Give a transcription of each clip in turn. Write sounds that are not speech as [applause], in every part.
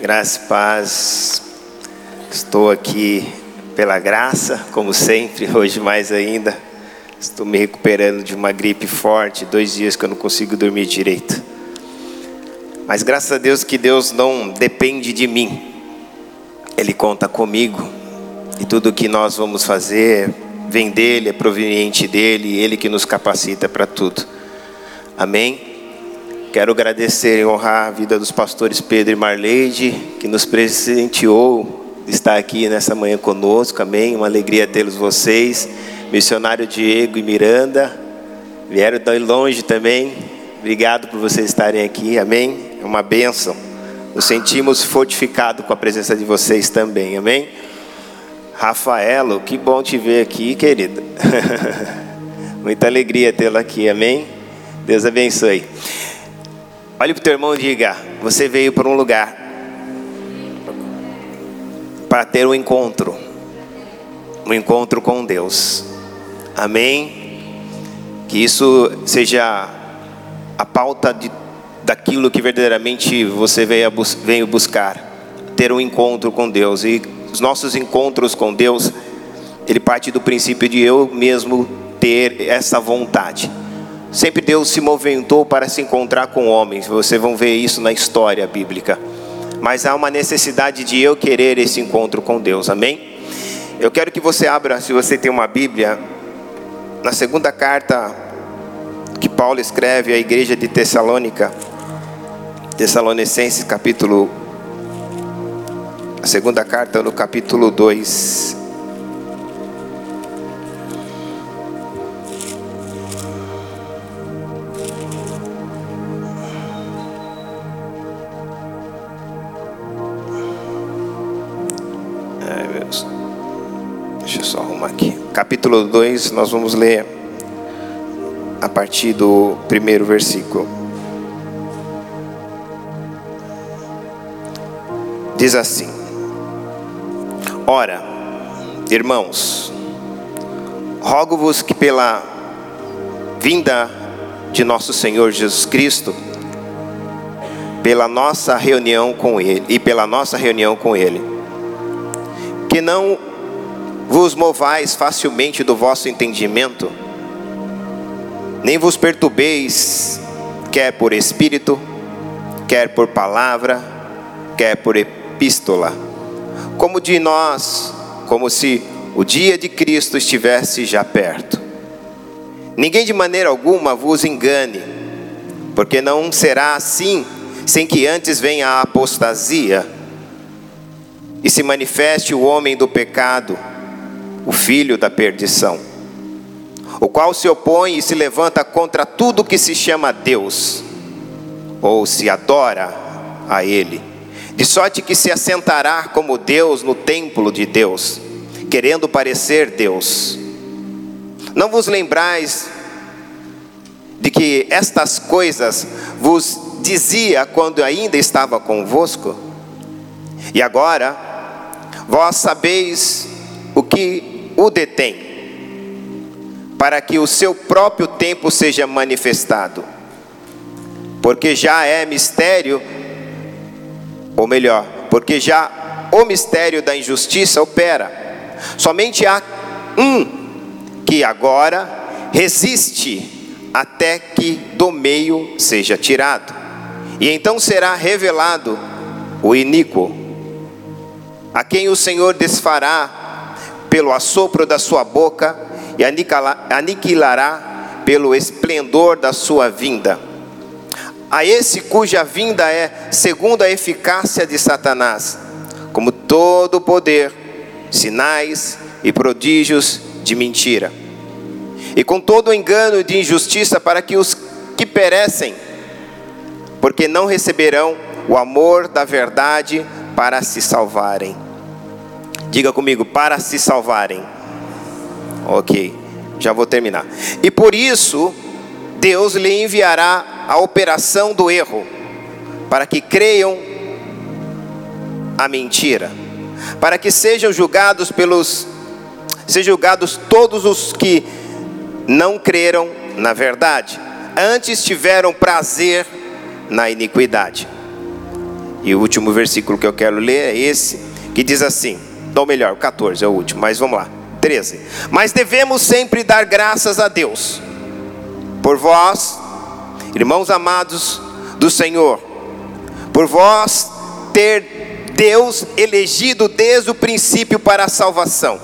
Graça e paz. Estou aqui pela graça, como sempre, [laughs] hoje mais ainda. Estou me recuperando de uma gripe forte, dois dias que eu não consigo dormir direito. Mas graças a Deus que Deus não depende de mim. Ele conta comigo. E tudo que nós vamos fazer vem dele, é proveniente dele, ele que nos capacita para tudo. Amém? Quero agradecer e honrar a vida dos pastores Pedro e Marleide, que nos presenteou estar aqui nessa manhã conosco, amém? Uma alegria tê-los vocês. Missionário Diego e Miranda, vieram de longe também. Obrigado por vocês estarem aqui, amém? É uma bênção. Nos sentimos fortificados com a presença de vocês também, amém? Rafaelo, que bom te ver aqui, querida. [laughs] Muita alegria tê-lo aqui, amém? Deus abençoe. Olhe para o teu irmão e diga: Você veio para um lugar para ter um encontro, um encontro com Deus. Amém? Que isso seja a pauta de, daquilo que verdadeiramente você veio, veio buscar, ter um encontro com Deus. E os nossos encontros com Deus, ele parte do princípio de eu mesmo ter essa vontade. Sempre Deus se movimentou para se encontrar com homens. Vocês vão ver isso na história bíblica. Mas há uma necessidade de eu querer esse encontro com Deus. Amém? Eu quero que você abra, se você tem uma Bíblia, na segunda carta que Paulo escreve à igreja de Tessalônica, Tessalonicenses, capítulo a segunda carta no capítulo 2. Deixa eu só arrumar aqui. Capítulo 2, nós vamos ler a partir do primeiro versículo. Diz assim: Ora, irmãos, rogo-vos que pela vinda de nosso Senhor Jesus Cristo, pela nossa reunião com Ele e pela nossa reunião com Ele, que não vos movais facilmente do vosso entendimento, nem vos perturbeis, quer por espírito, quer por palavra, quer por epístola, como de nós, como se o dia de Cristo estivesse já perto. Ninguém de maneira alguma vos engane, porque não será assim sem que antes venha a apostasia e se manifeste o homem do pecado o filho da perdição, o qual se opõe e se levanta contra tudo que se chama Deus, ou se adora a Ele, de sorte que se assentará como Deus no templo de Deus, querendo parecer Deus. Não vos lembrais de que estas coisas vos dizia quando ainda estava convosco? E agora, vós sabeis o que o detém, para que o seu próprio tempo seja manifestado. Porque já é mistério, ou melhor, porque já o mistério da injustiça opera. Somente há um que agora resiste até que do meio seja tirado. E então será revelado o iníquo, a quem o Senhor desfará pelo assopro da sua boca e aniquilará pelo esplendor da sua vinda. A esse cuja vinda é segundo a eficácia de Satanás, como todo poder, sinais e prodígios de mentira, e com todo engano de injustiça para que os que perecem, porque não receberão o amor da verdade para se salvarem. Diga comigo, para se salvarem. Ok, já vou terminar. E por isso, Deus lhe enviará a operação do erro, para que creiam a mentira, para que sejam julgados pelos sejam julgados todos os que não creram na verdade, antes tiveram prazer na iniquidade. E o último versículo que eu quero ler é esse, que diz assim: ou melhor, o 14 é o último, mas vamos lá. 13. Mas devemos sempre dar graças a Deus por vós, irmãos amados do Senhor, por vós ter Deus elegido desde o princípio para a salvação,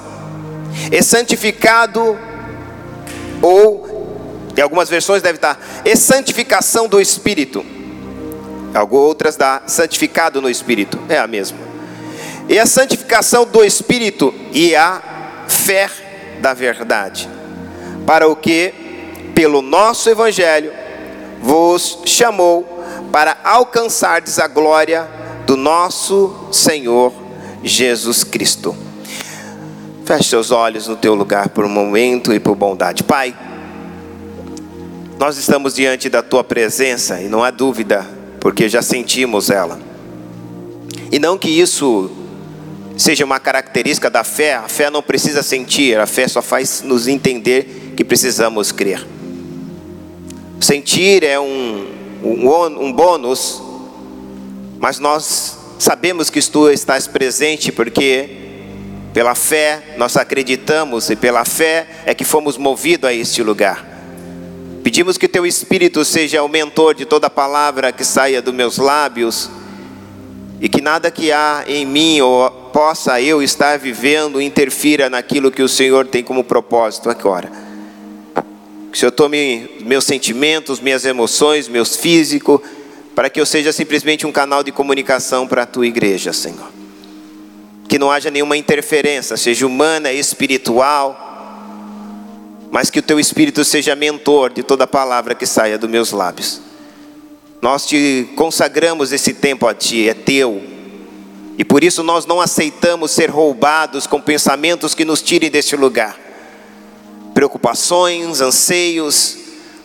e santificado, ou em algumas versões deve estar, e santificação do Espírito, algumas outras dá santificado no Espírito, é a mesma, e a santificação do Espírito e a fé da verdade, para o que, pelo nosso Evangelho, vos chamou para alcançardes a glória do nosso Senhor Jesus Cristo. Feche seus olhos no teu lugar por um momento e por bondade. Pai, nós estamos diante da tua presença e não há dúvida, porque já sentimos ela. E não que isso seja uma característica da fé, a fé não precisa sentir, a fé só faz nos entender que precisamos crer. Sentir é um, um, um bônus, mas nós sabemos que tu estás presente porque pela fé nós acreditamos e pela fé é que fomos movidos a este lugar. Pedimos que teu Espírito seja o mentor de toda palavra que saia dos meus lábios e que nada que há em mim ou possa eu estar vivendo interfira naquilo que o Senhor tem como propósito agora. Que o Senhor tome meus sentimentos, minhas emoções, meus físicos, para que eu seja simplesmente um canal de comunicação para a tua igreja, Senhor. Que não haja nenhuma interferência, seja humana, espiritual, mas que o teu espírito seja mentor de toda palavra que saia dos meus lábios. Nós te consagramos esse tempo a Ti, é Teu. E por isso nós não aceitamos ser roubados com pensamentos que nos tirem deste lugar. Preocupações, anseios,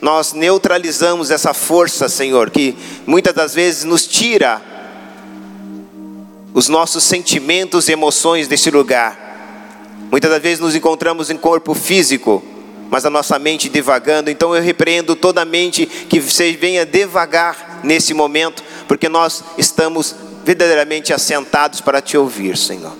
nós neutralizamos essa força, Senhor, que muitas das vezes nos tira os nossos sentimentos e emoções deste lugar. Muitas das vezes nos encontramos em corpo físico, mas a nossa mente devagando. Então eu repreendo toda a mente que você venha devagar nesse momento, porque nós estamos verdadeiramente assentados para te ouvir, Senhor.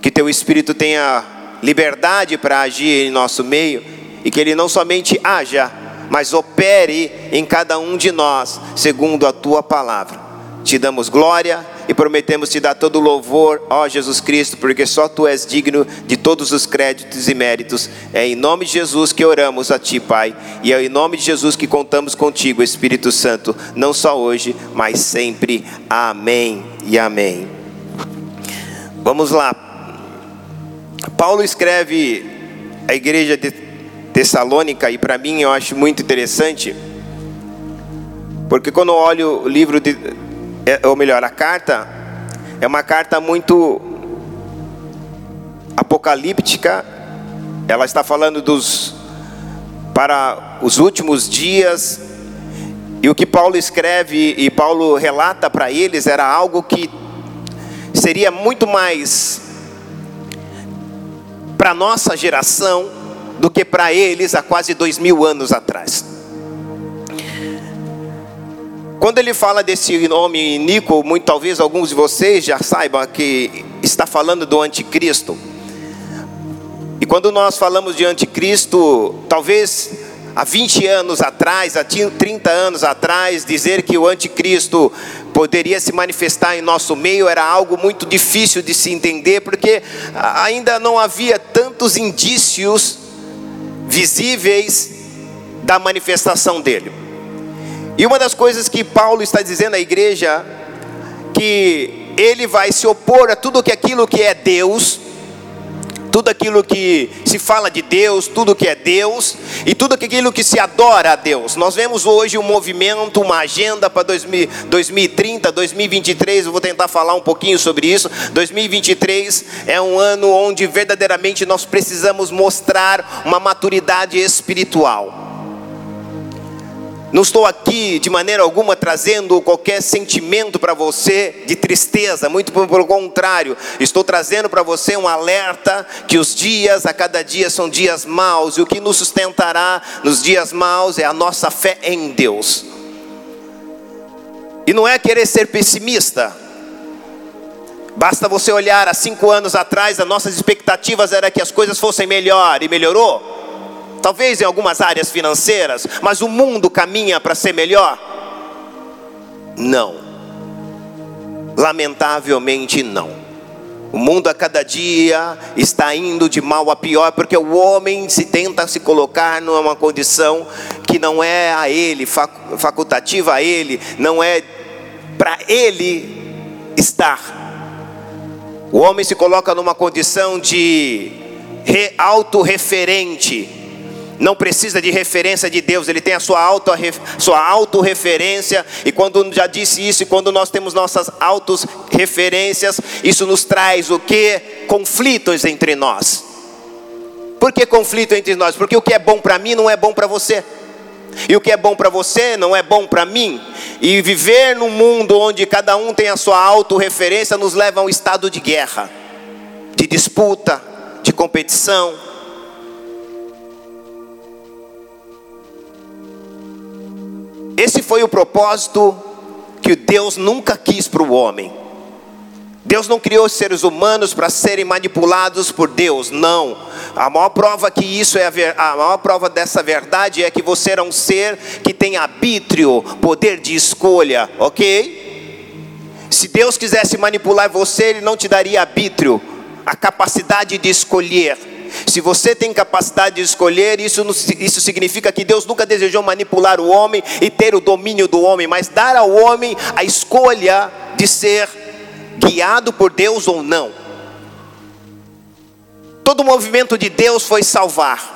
Que teu Espírito tenha liberdade para agir em nosso meio e que ele não somente haja, mas opere em cada um de nós, segundo a tua palavra. Te damos glória e prometemos te dar todo o louvor, ó Jesus Cristo, porque só tu és digno de todos os créditos e méritos. É em nome de Jesus que oramos a ti, Pai, e é em nome de Jesus que contamos contigo, Espírito Santo, não só hoje, mas sempre. Amém e amém. Vamos lá. Paulo escreve a igreja de Tessalônica, e para mim eu acho muito interessante, porque quando eu olho o livro de ou melhor, a carta é uma carta muito apocalíptica. Ela está falando dos para os últimos dias. E o que Paulo escreve e Paulo relata para eles era algo que seria muito mais para nossa geração do que para eles há quase dois mil anos atrás. Quando ele fala desse nome Nico, muito talvez alguns de vocês já saibam que está falando do anticristo. E quando nós falamos de anticristo, talvez há 20 anos atrás, há 30 anos atrás, dizer que o anticristo poderia se manifestar em nosso meio era algo muito difícil de se entender, porque ainda não havia tantos indícios visíveis da manifestação dele. E uma das coisas que Paulo está dizendo à igreja, que ele vai se opor a tudo que aquilo que é Deus, tudo aquilo que se fala de Deus, tudo que é Deus e tudo aquilo que se adora a Deus. Nós vemos hoje um movimento, uma agenda para 2030, 2023. Eu vou tentar falar um pouquinho sobre isso. 2023 é um ano onde verdadeiramente nós precisamos mostrar uma maturidade espiritual. Não estou aqui de maneira alguma trazendo qualquer sentimento para você de tristeza, muito pelo contrário, estou trazendo para você um alerta que os dias a cada dia são dias maus e o que nos sustentará nos dias maus é a nossa fé em Deus. E não é querer ser pessimista, Basta você olhar há cinco anos atrás, as nossas expectativas era que as coisas fossem melhor e melhorou. Talvez em algumas áreas financeiras, mas o mundo caminha para ser melhor? Não. Lamentavelmente não. O mundo a cada dia está indo de mal a pior, porque o homem se tenta se colocar numa condição que não é a ele, facultativa a ele, não é para ele estar. O homem se coloca numa condição de autorreferente, não precisa de referência de Deus, ele tem a sua, auto, sua autorreferência, e quando já disse isso, e quando nós temos nossas autorreferências, isso nos traz o que? Conflitos entre nós. Por que conflito entre nós? Porque o que é bom para mim não é bom para você. E o que é bom para você não é bom para mim. E viver num mundo onde cada um tem a sua autorreferência nos leva a um estado de guerra, de disputa, de competição Esse foi o propósito que Deus nunca quis para o homem. Deus não criou seres humanos para serem manipulados por Deus, não. A maior prova que isso é a, a maior prova dessa verdade é que você é um ser que tem arbítrio, poder de escolha, ok? Se Deus quisesse manipular você, Ele não te daria arbítrio, a capacidade de escolher. Se você tem capacidade de escolher, isso, isso significa que Deus nunca desejou manipular o homem e ter o domínio do homem, mas dar ao homem a escolha de ser guiado por Deus ou não. Todo o movimento de Deus foi salvar.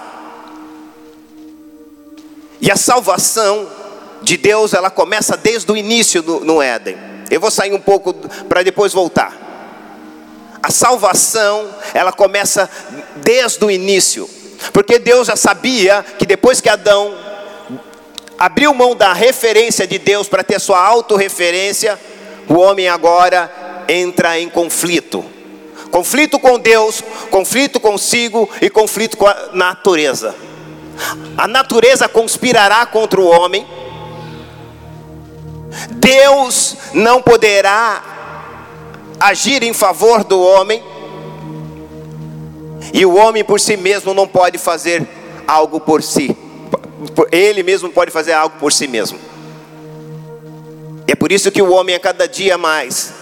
E a salvação de Deus, ela começa desde o início no, no Éden. Eu vou sair um pouco para depois voltar. A salvação, ela começa desde o início, porque Deus já sabia que depois que Adão abriu mão da referência de Deus para ter sua autorreferência, o homem agora entra em conflito. Conflito com Deus, conflito consigo e conflito com a natureza. A natureza conspirará contra o homem. Deus não poderá agir em favor do homem, e o homem por si mesmo não pode fazer algo por si, ele mesmo pode fazer algo por si mesmo. E é por isso que o homem a cada dia mais,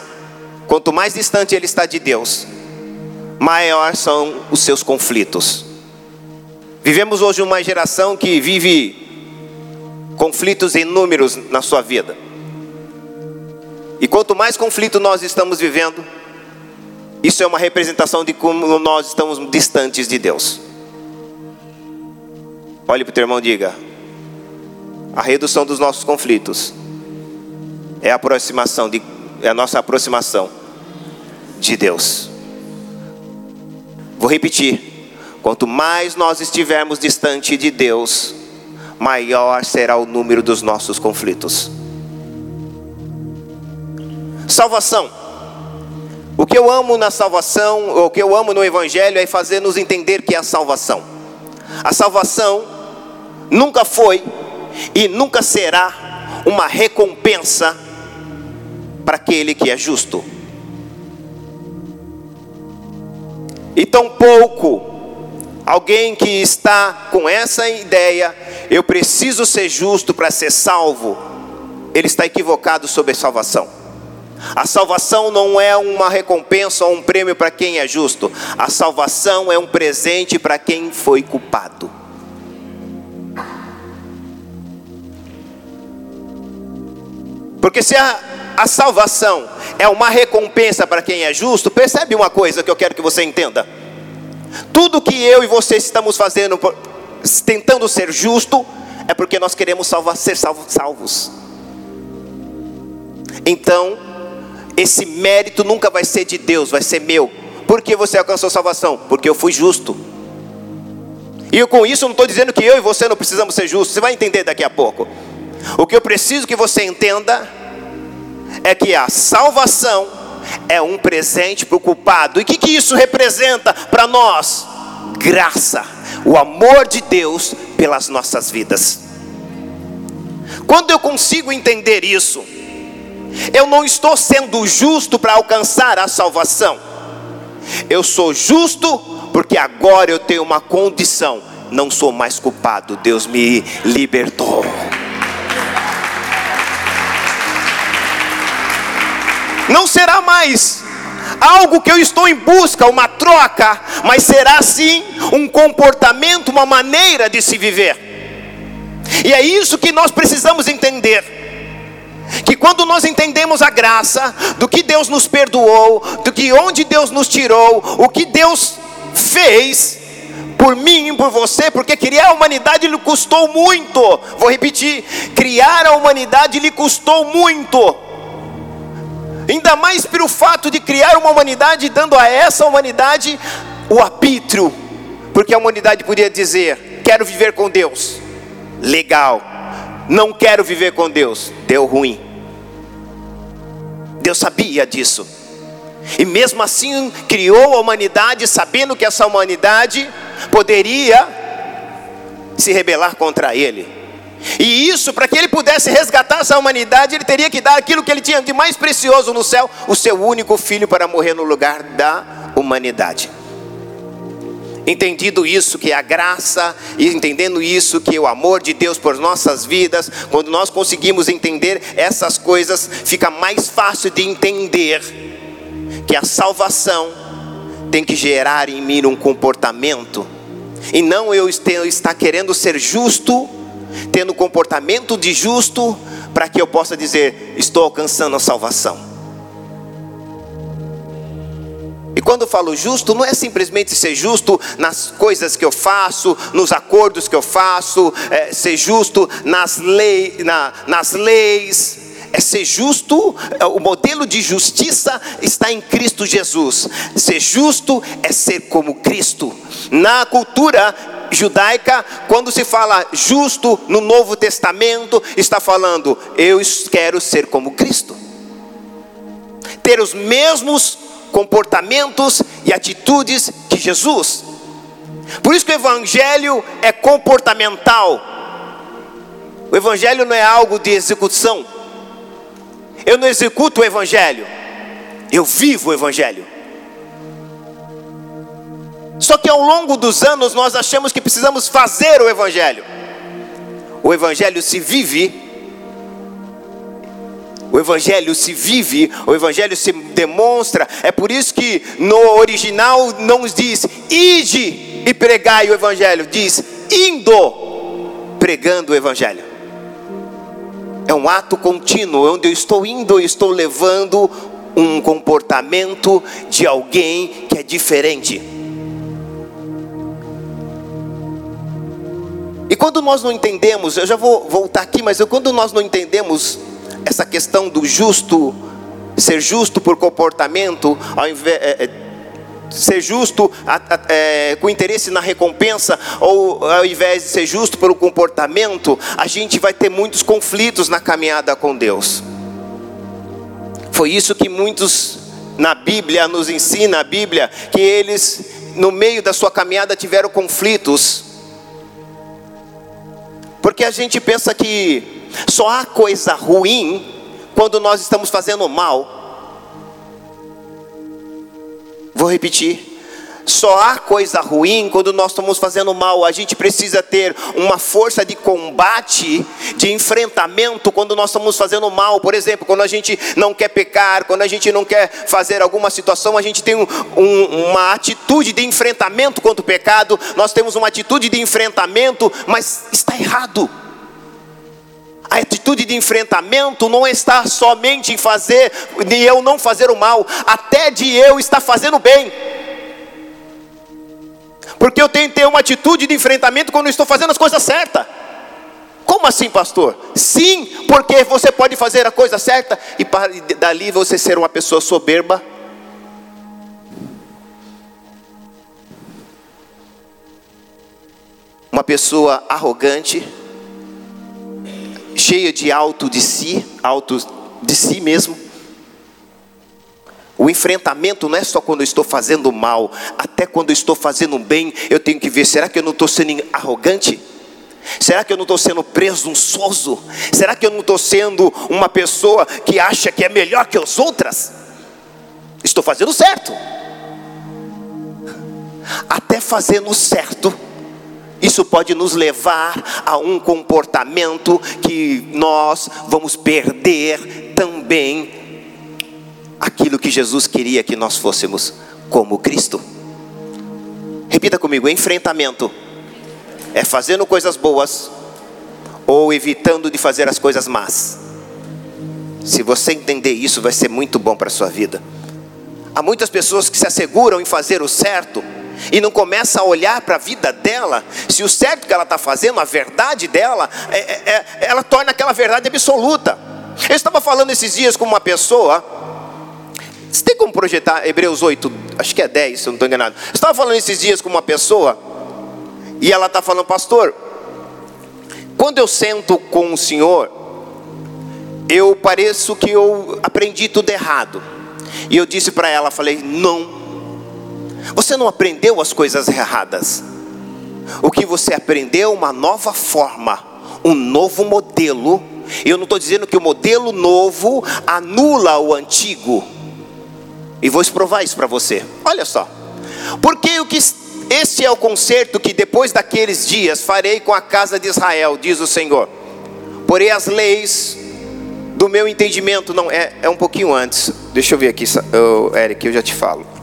quanto mais distante ele está de Deus, maior são os seus conflitos. Vivemos hoje uma geração que vive conflitos inúmeros na sua vida. E quanto mais conflito nós estamos vivendo, isso é uma representação de como nós estamos distantes de Deus. Olhe para o teu irmão e diga: a redução dos nossos conflitos é a aproximação de, é a nossa aproximação de Deus. Vou repetir: quanto mais nós estivermos distante de Deus, maior será o número dos nossos conflitos. Salvação. O que eu amo na salvação, o que eu amo no Evangelho é fazer nos entender que é a salvação. A salvação nunca foi e nunca será uma recompensa para aquele que é justo. E tampouco alguém que está com essa ideia, eu preciso ser justo para ser salvo, ele está equivocado sobre a salvação. A salvação não é uma recompensa ou um prêmio para quem é justo. A salvação é um presente para quem foi culpado. Porque se a, a salvação é uma recompensa para quem é justo, percebe uma coisa que eu quero que você entenda. Tudo que eu e você estamos fazendo, tentando ser justo, é porque nós queremos salvar, ser salvos. Então, esse mérito nunca vai ser de Deus, vai ser meu. Por que você alcançou salvação? Porque eu fui justo. E com isso não estou dizendo que eu e você não precisamos ser justos. Você vai entender daqui a pouco. O que eu preciso que você entenda é que a salvação é um presente para o culpado. E o que, que isso representa para nós? Graça, o amor de Deus pelas nossas vidas. Quando eu consigo entender isso, Eu não estou sendo justo para alcançar a salvação. Eu sou justo porque agora eu tenho uma condição. Não sou mais culpado. Deus me libertou. Não será mais algo que eu estou em busca, uma troca, mas será sim um comportamento, uma maneira de se viver. E é isso que nós precisamos entender. Que quando nós entendemos a graça, do que Deus nos perdoou, do que onde Deus nos tirou, o que Deus fez por mim e por você, porque criar a humanidade lhe custou muito. Vou repetir: criar a humanidade lhe custou muito. Ainda mais pelo fato de criar uma humanidade, dando a essa humanidade o arbítrio, porque a humanidade podia dizer: quero viver com Deus, legal, não quero viver com Deus, deu ruim. Deus sabia disso, e mesmo assim criou a humanidade, sabendo que essa humanidade poderia se rebelar contra Ele. E isso, para que ele pudesse resgatar essa humanidade, ele teria que dar aquilo que ele tinha de mais precioso no céu, o seu único filho para morrer no lugar da humanidade. Entendido isso, que a graça, e entendendo isso, que o amor de Deus por nossas vidas, quando nós conseguimos entender essas coisas, fica mais fácil de entender que a salvação tem que gerar em mim um comportamento, e não eu estar querendo ser justo tendo comportamento de justo, para que eu possa dizer: estou alcançando a salvação. Quando falo justo, não é simplesmente ser justo nas coisas que eu faço, nos acordos que eu faço, é, ser justo nas, lei, na, nas leis, é ser justo, é, o modelo de justiça está em Cristo Jesus. Ser justo é ser como Cristo. Na cultura judaica, quando se fala justo no Novo Testamento, está falando, eu quero ser como Cristo, ter os mesmos comportamentos e atitudes de Jesus. Por isso que o Evangelho é comportamental. O Evangelho não é algo de execução. Eu não executo o Evangelho, eu vivo o Evangelho. Só que ao longo dos anos nós achamos que precisamos fazer o Evangelho. O Evangelho se vive, o Evangelho se vive, o Evangelho se demonstra. É por isso que no original não diz ide e pregai o Evangelho, diz indo pregando o Evangelho. É um ato contínuo, onde eu estou indo, eu estou levando um comportamento de alguém que é diferente. E quando nós não entendemos, eu já vou voltar aqui, mas eu, quando nós não entendemos essa questão do justo, ser justo por comportamento, ao invés, é, ser justo é, com interesse na recompensa, ou ao invés de ser justo pelo comportamento, a gente vai ter muitos conflitos na caminhada com Deus. Foi isso que muitos na Bíblia nos ensina a Bíblia, que eles no meio da sua caminhada tiveram conflitos porque a gente pensa que só há coisa ruim quando nós estamos fazendo mal. Vou repetir. Só há coisa ruim quando nós estamos fazendo mal. A gente precisa ter uma força de combate, de enfrentamento quando nós estamos fazendo mal. Por exemplo, quando a gente não quer pecar, quando a gente não quer fazer alguma situação, a gente tem um, um, uma atitude de enfrentamento contra o pecado. Nós temos uma atitude de enfrentamento, mas está errado. A atitude de enfrentamento não está somente em fazer, de eu não fazer o mal, até de eu estar fazendo o bem. Porque eu tenho que ter uma atitude de enfrentamento quando eu estou fazendo as coisas certas. Como assim, pastor? Sim, porque você pode fazer a coisa certa e dali você ser uma pessoa soberba. Uma pessoa arrogante, cheia de alto de si, alto de si mesmo. O enfrentamento não é só quando eu estou fazendo mal, até quando eu estou fazendo bem, eu tenho que ver: será que eu não estou sendo arrogante? Será que eu não estou sendo presunçoso? Será que eu não estou sendo uma pessoa que acha que é melhor que as outras? Estou fazendo certo. Até fazendo certo, isso pode nos levar a um comportamento que nós vamos perder também aquilo que Jesus queria que nós fôssemos como Cristo. Repita comigo: enfrentamento é fazendo coisas boas ou evitando de fazer as coisas más. Se você entender isso, vai ser muito bom para a sua vida. Há muitas pessoas que se asseguram em fazer o certo e não começam a olhar para a vida dela, se o certo que ela está fazendo, a verdade dela, é, é, é, ela torna aquela verdade absoluta. Eu estava falando esses dias com uma pessoa, você tem como projetar Hebreus 8, acho que é 10, se eu não estou enganado. Eu estava falando esses dias com uma pessoa e ela está falando, pastor, quando eu sento com o senhor, eu pareço que eu aprendi tudo errado. E eu disse para ela, falei, não, você não aprendeu as coisas erradas. O que você aprendeu é uma nova forma, um novo modelo. Eu não estou dizendo que o modelo novo anula o antigo. E vou provar isso para você. Olha só. Porque o que este é o concerto que depois daqueles dias farei com a casa de Israel, diz o Senhor. Porém, as leis do meu entendimento, não, é, é um pouquinho antes. Deixa eu ver aqui, Eric, eu já te falo.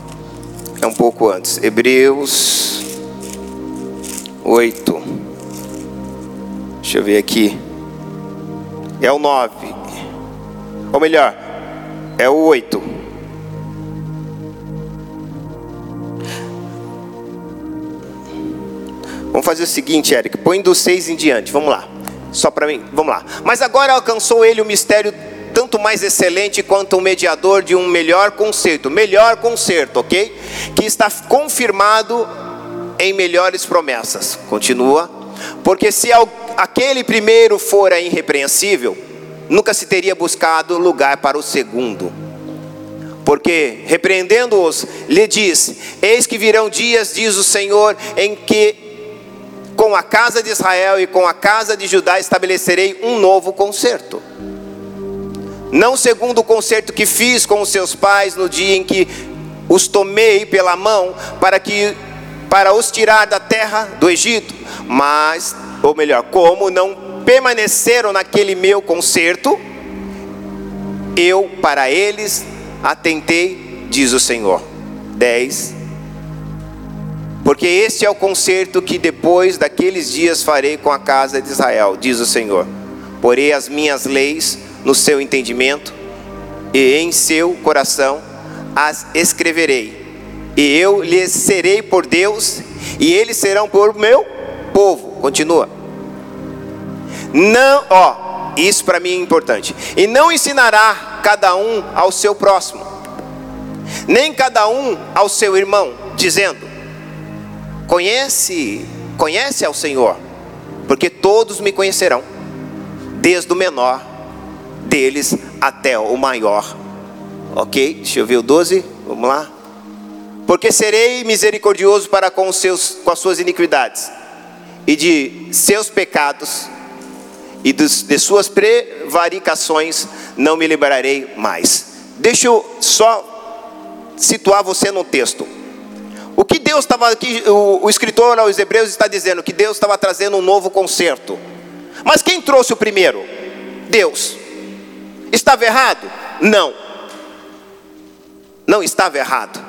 É um pouco antes. Hebreus 8. Deixa eu ver aqui. É o 9. Ou melhor, é o 8. Vamos fazer o seguinte, Eric, põe do 6 em diante, vamos lá. Só para mim, vamos lá. Mas agora alcançou ele o mistério tanto mais excelente quanto o mediador de um melhor concerto, melhor concerto, ok? Que está confirmado em melhores promessas. Continua. Porque se aquele primeiro fora irrepreensível, nunca se teria buscado lugar para o segundo. Porque, repreendendo-os, lhe diz: Eis que virão dias, diz o Senhor, em que com a casa de Israel e com a casa de Judá estabelecerei um novo concerto. Não segundo o concerto que fiz com os seus pais no dia em que os tomei pela mão para que para os tirar da terra do Egito, mas ou melhor, como não permaneceram naquele meu concerto, eu para eles atentei, diz o Senhor. 10 porque este é o concerto que depois daqueles dias farei com a casa de Israel, diz o Senhor. Porei as minhas leis no seu entendimento e em seu coração as escreverei. E eu lhes serei por Deus e eles serão por meu povo. Continua. Não, ó, isso para mim é importante. E não ensinará cada um ao seu próximo, nem cada um ao seu irmão, dizendo: Conhece, conhece ao Senhor, porque todos me conhecerão, desde o menor deles até o maior. Ok? Deixa eu ver o 12, vamos lá. Porque serei misericordioso para com, os seus, com as suas iniquidades, e de seus pecados, e dos, de suas prevaricações não me lembrarei mais. Deixa eu só situar você no texto. O que Deus estava aqui, o, o escritor aos Hebreus está dizendo que Deus estava trazendo um novo concerto. Mas quem trouxe o primeiro? Deus. Estava errado? Não. Não estava errado.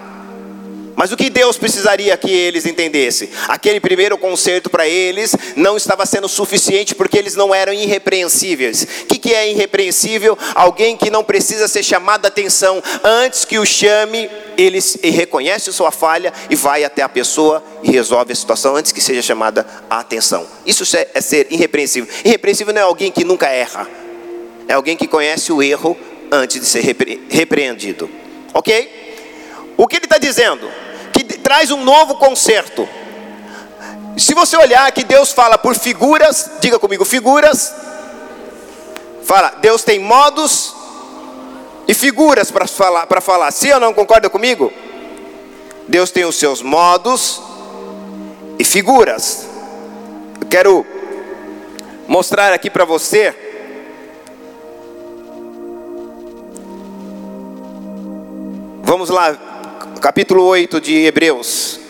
Mas o que Deus precisaria que eles entendessem? Aquele primeiro concerto para eles não estava sendo suficiente porque eles não eram irrepreensíveis. O que, que é irrepreensível? Alguém que não precisa ser chamado a atenção antes que o chame, ele reconhece sua falha e vai até a pessoa e resolve a situação antes que seja chamada a atenção. Isso é ser irrepreensível. Irrepreensível não é alguém que nunca erra, é alguém que conhece o erro antes de ser repre repreendido. Ok? O que ele está dizendo? Que traz um novo conserto. Se você olhar que Deus fala por figuras, diga comigo, figuras. Fala, Deus tem modos e figuras para falar, para falar. Sim ou não concorda comigo? Deus tem os seus modos e figuras. Eu quero mostrar aqui para você. Vamos lá, capítulo 8 de Hebreus.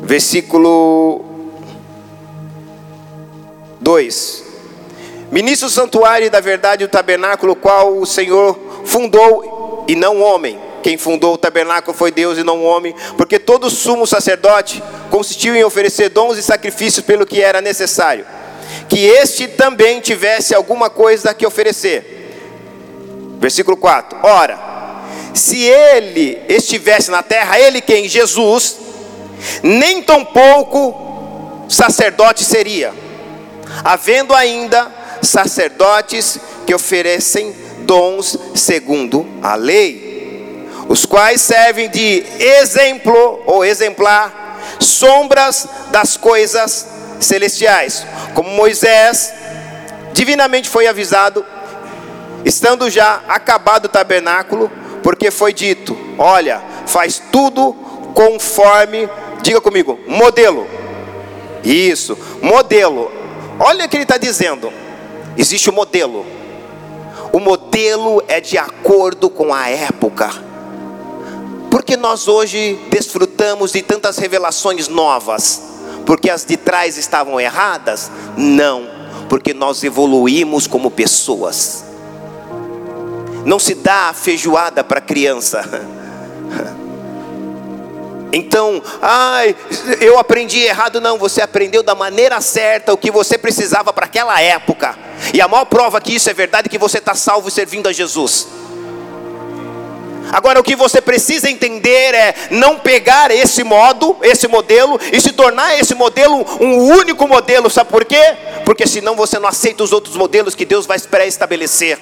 Versículo 2. Ministro do santuário da verdade, o tabernáculo, qual o Senhor fundou e não o homem. Quem fundou o tabernáculo foi Deus e não o homem, porque todo sumo sacerdote consistiu em oferecer dons e sacrifícios pelo que era necessário, que este também tivesse alguma coisa que oferecer. Versículo 4: Ora, se ele estivesse na terra, ele quem? Jesus, nem tão pouco sacerdote seria, havendo ainda sacerdotes que oferecem dons segundo a lei, os quais servem de exemplo ou exemplar, sombras das coisas celestiais, como Moisés divinamente foi avisado, estando já acabado o tabernáculo, porque foi dito: Olha, faz tudo conforme, diga comigo, modelo. Isso, modelo. Olha o que ele está dizendo. Existe o um modelo. O modelo é de acordo com a época. Porque nós hoje desfrutamos de tantas revelações novas? Porque as de trás estavam erradas? Não, porque nós evoluímos como pessoas. Não se dá feijoada para criança. Então, ai, eu aprendi errado, não, você aprendeu da maneira certa o que você precisava para aquela época. E a maior prova que isso é verdade é que você está salvo servindo a Jesus. Agora o que você precisa entender é não pegar esse modo, esse modelo e se tornar esse modelo um único modelo, sabe por quê? Porque senão você não aceita os outros modelos que Deus vai pré-estabelecer.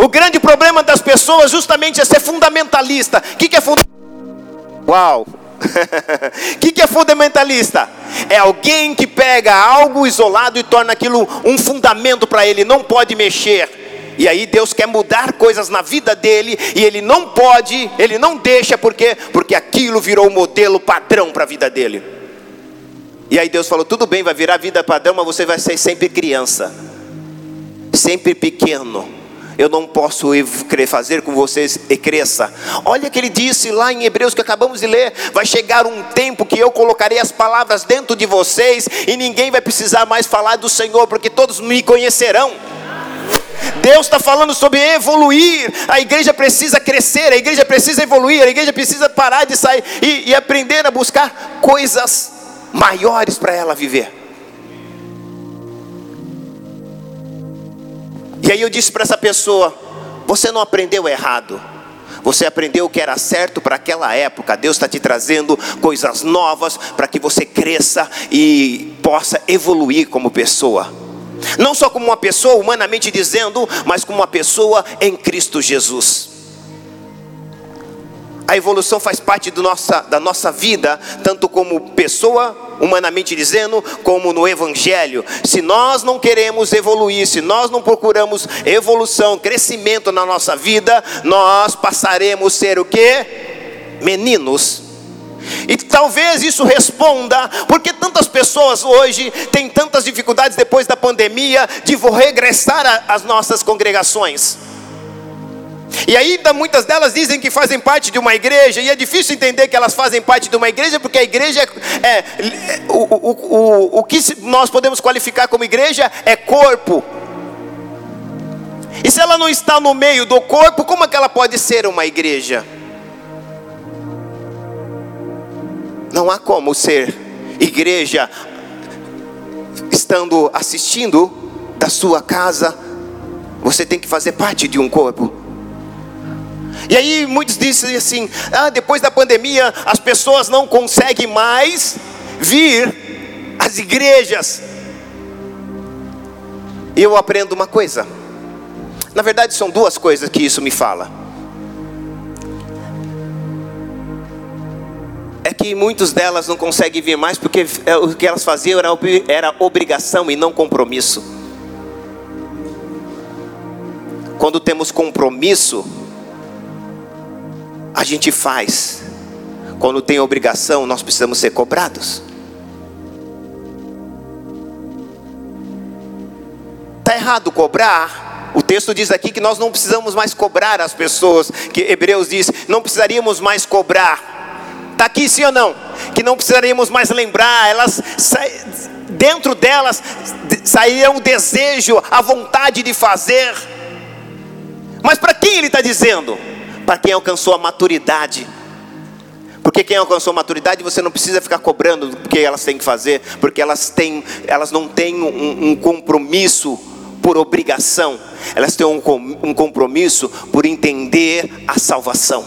O grande problema das pessoas justamente é ser fundamentalista. O que, que é fundamentalista? Uau! [laughs] O que, que é fundamentalista? É alguém que pega algo isolado e torna aquilo um fundamento para ele, não pode mexer. E aí Deus quer mudar coisas na vida dele e ele não pode, ele não deixa porque porque aquilo virou o modelo padrão para a vida dele. E aí Deus falou: "Tudo bem, vai virar vida padrão, mas você vai ser sempre criança. Sempre pequeno." Eu não posso fazer com vocês e cresça. Olha que ele disse lá em Hebreus que acabamos de ler: vai chegar um tempo que eu colocarei as palavras dentro de vocês e ninguém vai precisar mais falar do Senhor, porque todos me conhecerão. Deus está falando sobre evoluir. A igreja precisa crescer, a igreja precisa evoluir, a igreja precisa parar de sair e, e aprender a buscar coisas maiores para ela viver. E aí eu disse para essa pessoa: você não aprendeu errado. Você aprendeu o que era certo para aquela época. Deus está te trazendo coisas novas para que você cresça e possa evoluir como pessoa. Não só como uma pessoa, humanamente dizendo, mas como uma pessoa em Cristo Jesus. A evolução faz parte nossa, da nossa vida, tanto como pessoa, humanamente dizendo, como no Evangelho. Se nós não queremos evoluir, se nós não procuramos evolução, crescimento na nossa vida, nós passaremos a ser o que? Meninos. E talvez isso responda, porque tantas pessoas hoje têm tantas dificuldades depois da pandemia de regressar às nossas congregações. E ainda muitas delas dizem que fazem parte de uma igreja, e é difícil entender que elas fazem parte de uma igreja, porque a igreja é, é o, o, o, o que nós podemos qualificar como igreja é corpo. E se ela não está no meio do corpo, como é que ela pode ser uma igreja? Não há como ser igreja estando assistindo da sua casa. Você tem que fazer parte de um corpo. E aí muitos dizem assim: ah, depois da pandemia as pessoas não conseguem mais vir às igrejas. E eu aprendo uma coisa. Na verdade, são duas coisas que isso me fala. É que muitos delas não conseguem vir mais porque é, o que elas faziam era, era obrigação e não compromisso. Quando temos compromisso, a gente faz. Quando tem obrigação, nós precisamos ser cobrados. Está errado cobrar. O texto diz aqui que nós não precisamos mais cobrar as pessoas. Que Hebreus diz, não precisaríamos mais cobrar. Está aqui sim ou não? Que não precisaríamos mais lembrar. Elas dentro delas saía o desejo, a vontade de fazer. Mas para quem ele está dizendo? Para quem alcançou a maturidade. Porque quem alcançou a maturidade, você não precisa ficar cobrando o que elas têm que fazer, porque elas, têm, elas não têm um, um compromisso por obrigação, elas têm um, um compromisso por entender a salvação.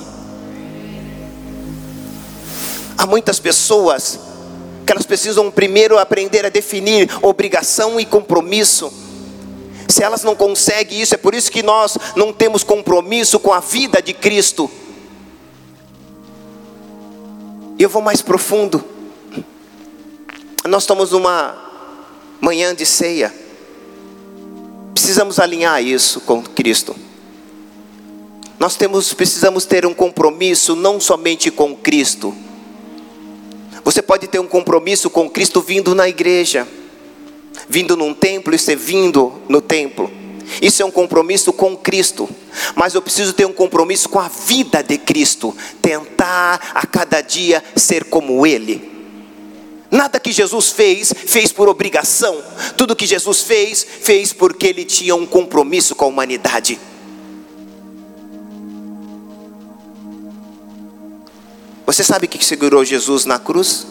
Há muitas pessoas que elas precisam primeiro aprender a definir obrigação e compromisso. Se elas não conseguem isso, é por isso que nós não temos compromisso com a vida de Cristo. Eu vou mais profundo. Nós estamos numa manhã de ceia. Precisamos alinhar isso com Cristo. Nós temos, precisamos ter um compromisso não somente com Cristo, você pode ter um compromisso com Cristo vindo na igreja, vindo num templo e servindo no templo. Isso é um compromisso com Cristo. Mas eu preciso ter um compromisso com a vida de Cristo, tentar a cada dia ser como Ele. Nada que Jesus fez, fez por obrigação. Tudo que Jesus fez, fez porque ele tinha um compromisso com a humanidade. Você sabe o que segurou Jesus na cruz?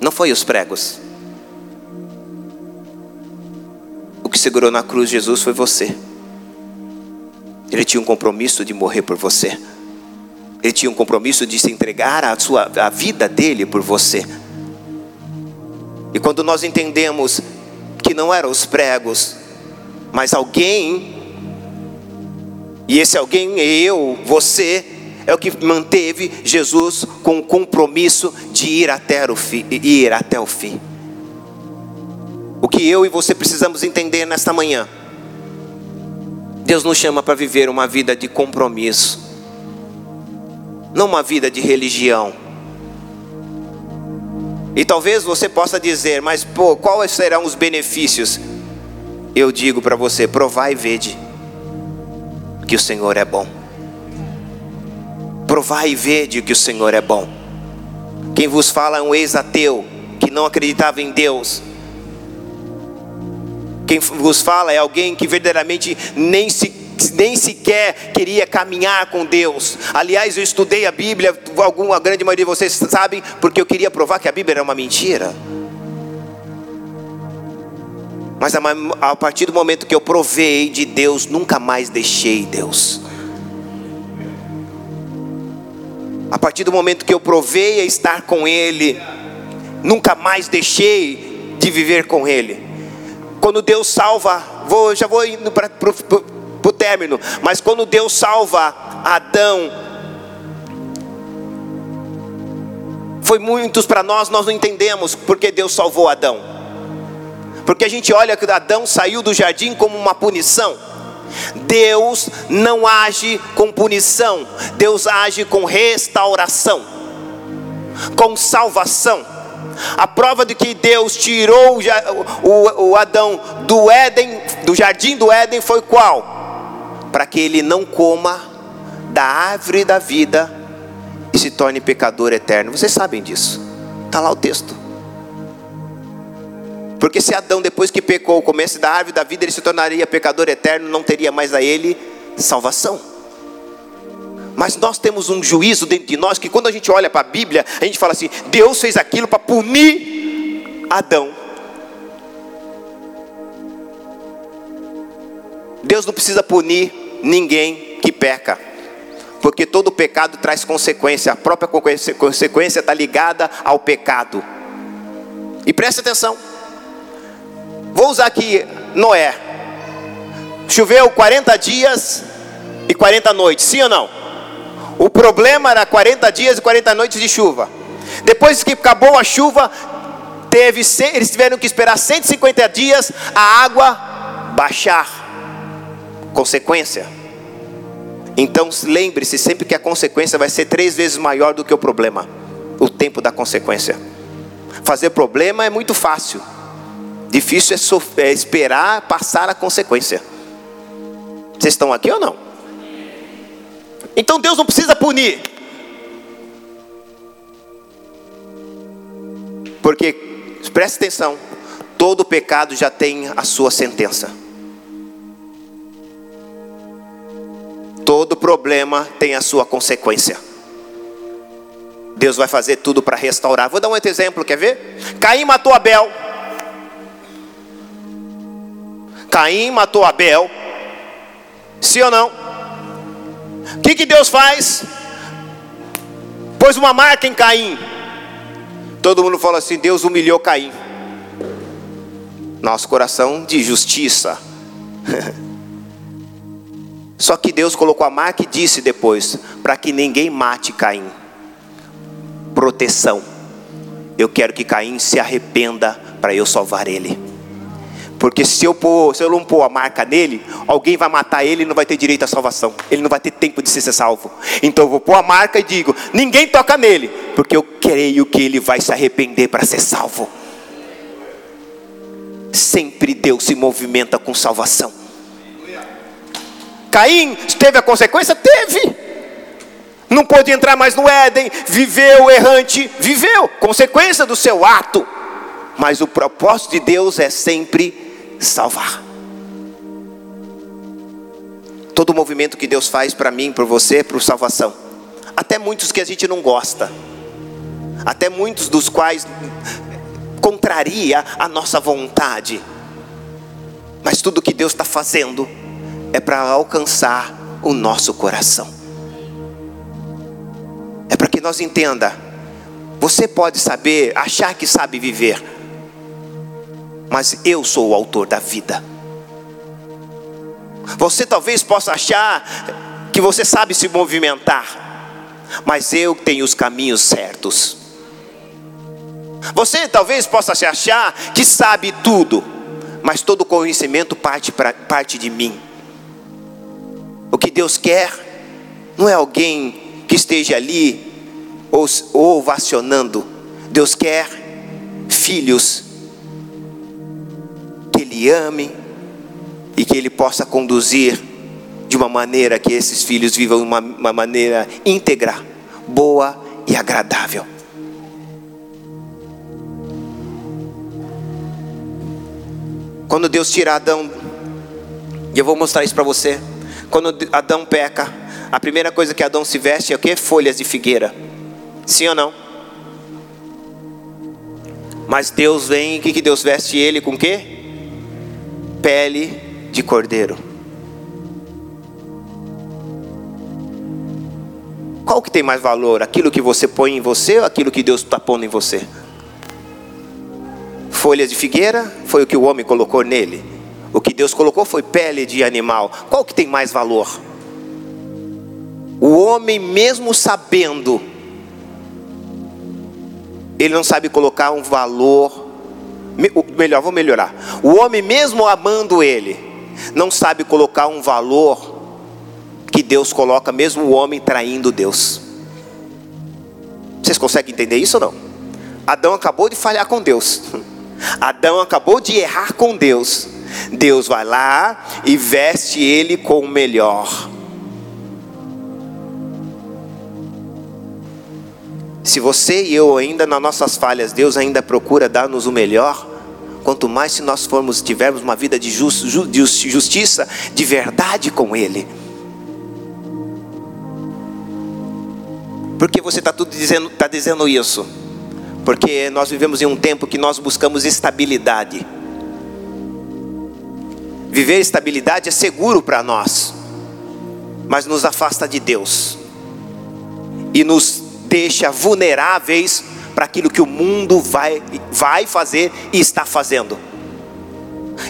Não foi os pregos. Que segurou na cruz Jesus foi você. Ele tinha um compromisso de morrer por você. Ele tinha um compromisso de se entregar a sua a vida dele por você. E quando nós entendemos que não eram os pregos, mas alguém, e esse alguém é eu, você, é o que manteve Jesus com o compromisso de ir até o fim. Ir até o fim. O que eu e você precisamos entender nesta manhã. Deus nos chama para viver uma vida de compromisso, não uma vida de religião. E talvez você possa dizer, mas pô, quais serão os benefícios? Eu digo para você: provai e vede que o Senhor é bom. Provai e vede que o Senhor é bom. Quem vos fala é um ex-ateu que não acreditava em Deus. Quem vos fala é alguém que verdadeiramente nem se nem sequer queria caminhar com Deus. Aliás, eu estudei a Bíblia, alguma grande maioria de vocês sabem, porque eu queria provar que a Bíblia era uma mentira. Mas a partir do momento que eu provei de Deus, nunca mais deixei Deus. A partir do momento que eu provei a estar com Ele, nunca mais deixei de viver com Ele. Quando Deus salva, vou, já vou indo para o término, mas quando Deus salva Adão, foi muitos para nós, nós não entendemos porque Deus salvou Adão. Porque a gente olha que Adão saiu do jardim como uma punição. Deus não age com punição, Deus age com restauração, com salvação. A prova de que Deus tirou o, Adão do Éden, do jardim do Éden, foi qual? Para que ele não coma da árvore da vida e se torne pecador eterno. Vocês sabem disso, está lá o texto. Porque se Adão, depois que pecou, comesse da árvore da vida, ele se tornaria pecador eterno, não teria mais a ele salvação. Mas nós temos um juízo dentro de nós que quando a gente olha para a Bíblia, a gente fala assim: Deus fez aquilo para punir Adão. Deus não precisa punir ninguém que peca, porque todo pecado traz consequência, a própria consequência está ligada ao pecado. E preste atenção. Vou usar aqui Noé. Choveu 40 dias e 40 noites, sim ou não? O problema era 40 dias e 40 noites de chuva. Depois que acabou a chuva, teve, eles tiveram que esperar 150 dias a água baixar. Consequência. Então lembre-se sempre que a consequência vai ser três vezes maior do que o problema. O tempo da consequência. Fazer problema é muito fácil Difícil é, é esperar passar a consequência. Vocês estão aqui ou não? Então Deus não precisa punir. Porque, preste atenção, todo pecado já tem a sua sentença. Todo problema tem a sua consequência. Deus vai fazer tudo para restaurar. Vou dar um outro exemplo, quer ver? Caim matou Abel. Caim matou Abel. Sim ou não? O que, que Deus faz? Pôs uma marca em Caim. Todo mundo fala assim: Deus humilhou Caim. Nosso coração de justiça. [laughs] Só que Deus colocou a marca e disse depois: para que ninguém mate Caim. Proteção. Eu quero que Caim se arrependa para eu salvar ele. Porque se eu, pôr, se eu não pôr a marca nele, alguém vai matar ele e não vai ter direito à salvação. Ele não vai ter tempo de ser salvo. Então eu vou pôr a marca e digo: ninguém toca nele, porque eu creio que ele vai se arrepender para ser salvo. Sempre Deus se movimenta com salvação. Caim teve a consequência? Teve. Não pôde entrar mais no Éden, viveu errante, viveu, consequência do seu ato. Mas o propósito de Deus é sempre salvar. Todo movimento que Deus faz para mim, para você, é para salvação. Até muitos que a gente não gosta. Até muitos dos quais contraria a nossa vontade. Mas tudo que Deus está fazendo é para alcançar o nosso coração. É para que nós entenda. Você pode saber, achar que sabe viver, mas eu sou o autor da vida. Você talvez possa achar que você sabe se movimentar, mas eu tenho os caminhos certos. Você talvez possa achar que sabe tudo, mas todo conhecimento parte, pra, parte de mim. O que Deus quer não é alguém que esteja ali ou, ovacionando. Deus quer filhos Ele ame e que Ele possa conduzir de uma maneira que esses filhos vivam uma, uma maneira íntegra, boa e agradável. Quando Deus tira Adão, e eu vou mostrar isso para você. Quando Adão peca, a primeira coisa que Adão se veste é o que? Folhas de figueira. Sim ou não? Mas Deus vem, o que, que Deus veste ele com o quê? Pele de cordeiro. Qual que tem mais valor? Aquilo que você põe em você ou aquilo que Deus está pondo em você? Folhas de figueira foi o que o homem colocou nele. O que Deus colocou foi pele de animal. Qual que tem mais valor? O homem, mesmo sabendo, ele não sabe colocar um valor. Melhor, vou melhorar. O homem, mesmo amando ele, não sabe colocar um valor que Deus coloca, mesmo o homem traindo Deus. Vocês conseguem entender isso ou não? Adão acabou de falhar com Deus. Adão acabou de errar com Deus. Deus vai lá e veste ele com o melhor. Se você e eu ainda nas nossas falhas, Deus ainda procura dar-nos o melhor. Quanto mais se nós formos tivermos uma vida de, just, de justiça, de verdade com Ele. Por que você está dizendo, tá dizendo isso? Porque nós vivemos em um tempo que nós buscamos estabilidade. Viver estabilidade é seguro para nós, mas nos afasta de Deus e nos deixa vulneráveis para aquilo que o mundo vai, vai fazer e está fazendo.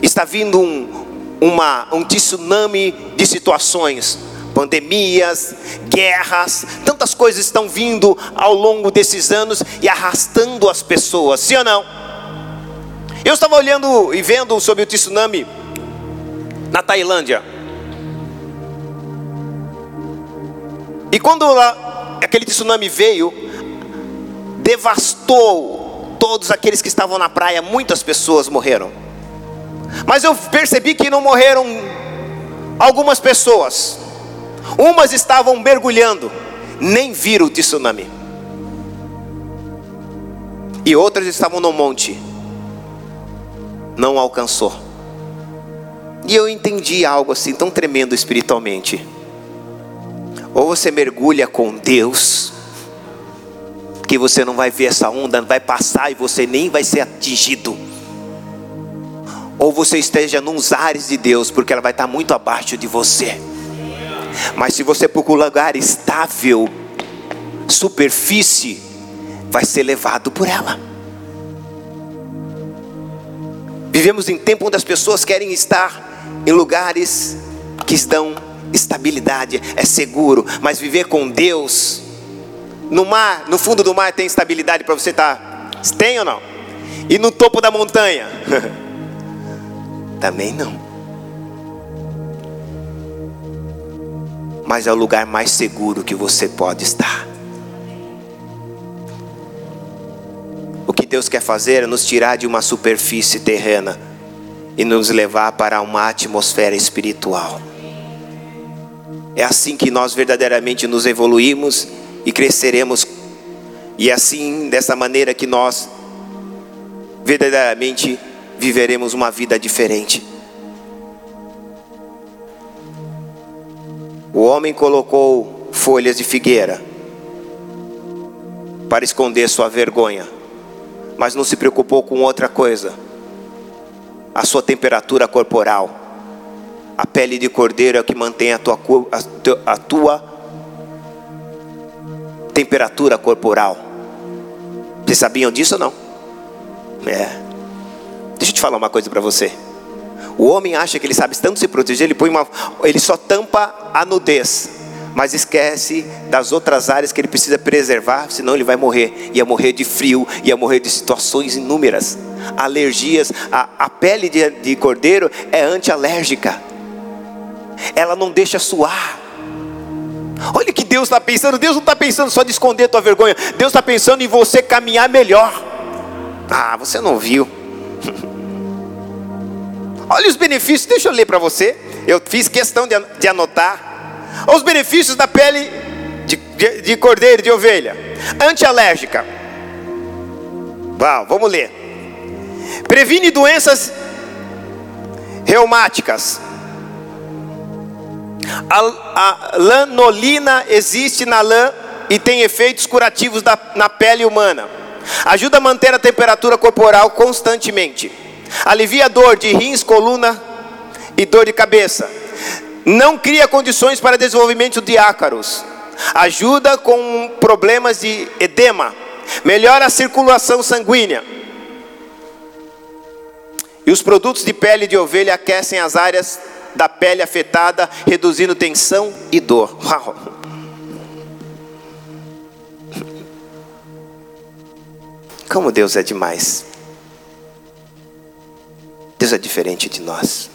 Está vindo um, uma, um tsunami de situações, pandemias, guerras, tantas coisas estão vindo ao longo desses anos e arrastando as pessoas, sim ou não? Eu estava olhando e vendo sobre o tsunami na Tailândia. E quando lá, aquele tsunami veio, devastou todos aqueles que estavam na praia, muitas pessoas morreram. Mas eu percebi que não morreram algumas pessoas. Umas estavam mergulhando, nem viram o tsunami. E outras estavam no monte, não alcançou. E eu entendi algo assim tão tremendo espiritualmente. Ou você mergulha com Deus, que você não vai ver essa onda, vai passar e você nem vai ser atingido. Ou você esteja nos ares de Deus, porque ela vai estar muito abaixo de você. Mas se você procurar lugar estável, superfície, vai ser levado por ela. Vivemos em tempo onde as pessoas querem estar em lugares que estão estabilidade, é seguro, mas viver com Deus no mar, no fundo do mar tem estabilidade para você estar, tá, tem ou não? E no topo da montanha? [laughs] Também não. Mas é o lugar mais seguro que você pode estar. O que Deus quer fazer é nos tirar de uma superfície terrena e nos levar para uma atmosfera espiritual. É assim que nós verdadeiramente nos evoluímos e cresceremos, e é assim, dessa maneira que nós verdadeiramente viveremos uma vida diferente. O homem colocou folhas de figueira para esconder sua vergonha, mas não se preocupou com outra coisa a sua temperatura corporal. A pele de cordeiro é o que mantém a tua, a tua temperatura corporal. Vocês sabiam disso ou não? É. Deixa eu te falar uma coisa para você. O homem acha que ele sabe tanto se proteger, ele põe uma, ele só tampa a nudez, mas esquece das outras áreas que ele precisa preservar, senão ele vai morrer. Ia morrer de frio, ia morrer de situações inúmeras alergias. A, a pele de, de cordeiro é antialérgica, ela não deixa suar. Olha que Deus está pensando. Deus não está pensando só de esconder tua vergonha. Deus está pensando em você caminhar melhor. Ah, você não viu. [laughs] Olha os benefícios. Deixa eu ler para você. Eu fiz questão de, de anotar. Os benefícios da pele de, de, de cordeiro, de ovelha. Antialérgica. Uau, vamos ler. Previne doenças reumáticas. A, a lanolina existe na lã e tem efeitos curativos da, na pele humana. Ajuda a manter a temperatura corporal constantemente. Alivia dor de rins, coluna e dor de cabeça. Não cria condições para desenvolvimento de ácaros. Ajuda com problemas de edema. Melhora a circulação sanguínea e os produtos de pele de ovelha aquecem as áreas da pele afetada, reduzindo tensão e dor. Uau. Como Deus é demais. Deus é diferente de nós.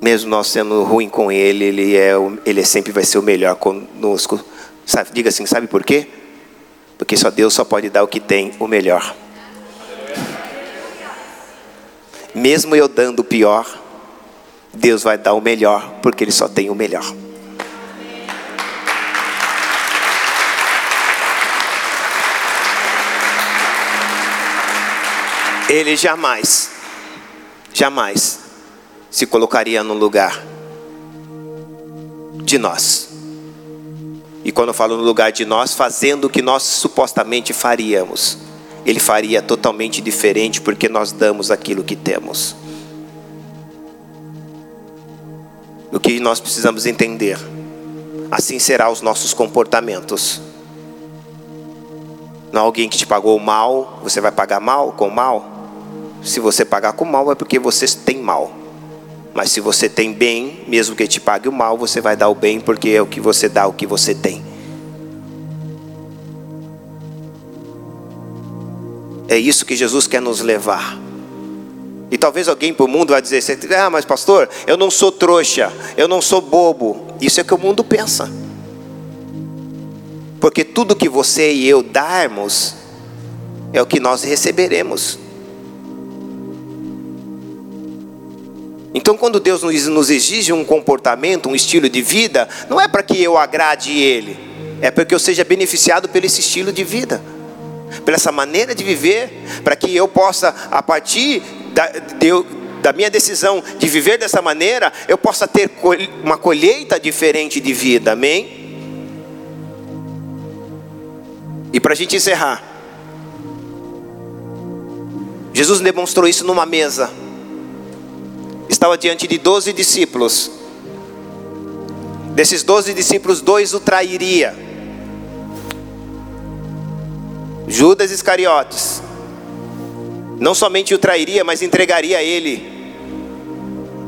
Mesmo nós sendo ruim com Ele, Ele, é, ele sempre vai ser o melhor conosco. Sabe, diga assim, sabe por quê? Porque só Deus só pode dar o que tem, o melhor. mesmo eu dando o pior, Deus vai dar o melhor, porque Ele só tem o melhor. Ele jamais, jamais se colocaria no lugar de nós. E quando eu falo no lugar de nós, fazendo o que nós supostamente faríamos ele faria totalmente diferente porque nós damos aquilo que temos. O que nós precisamos entender, assim será os nossos comportamentos. Não alguém que te pagou mal, você vai pagar mal com mal? Se você pagar com mal é porque você tem mal. Mas se você tem bem, mesmo que te pague o mal, você vai dar o bem porque é o que você dá, o que você tem. É isso que Jesus quer nos levar. E talvez alguém para o mundo vai dizer: Ah, mas pastor, eu não sou trouxa, eu não sou bobo. Isso é o que o mundo pensa. Porque tudo que você e eu darmos é o que nós receberemos. Então, quando Deus nos exige um comportamento, um estilo de vida, não é para que eu agrade Ele, é para que eu seja beneficiado por esse estilo de vida, por essa maneira de viver, para que eu possa, a partir da, de, da minha decisão de viver dessa maneira, eu possa ter uma colheita diferente de vida, amém? E para a gente encerrar, Jesus demonstrou isso numa mesa. Estava diante de doze discípulos. Desses doze discípulos, dois o trairia. Judas Iscariotes. Não somente o trairia, mas entregaria ele.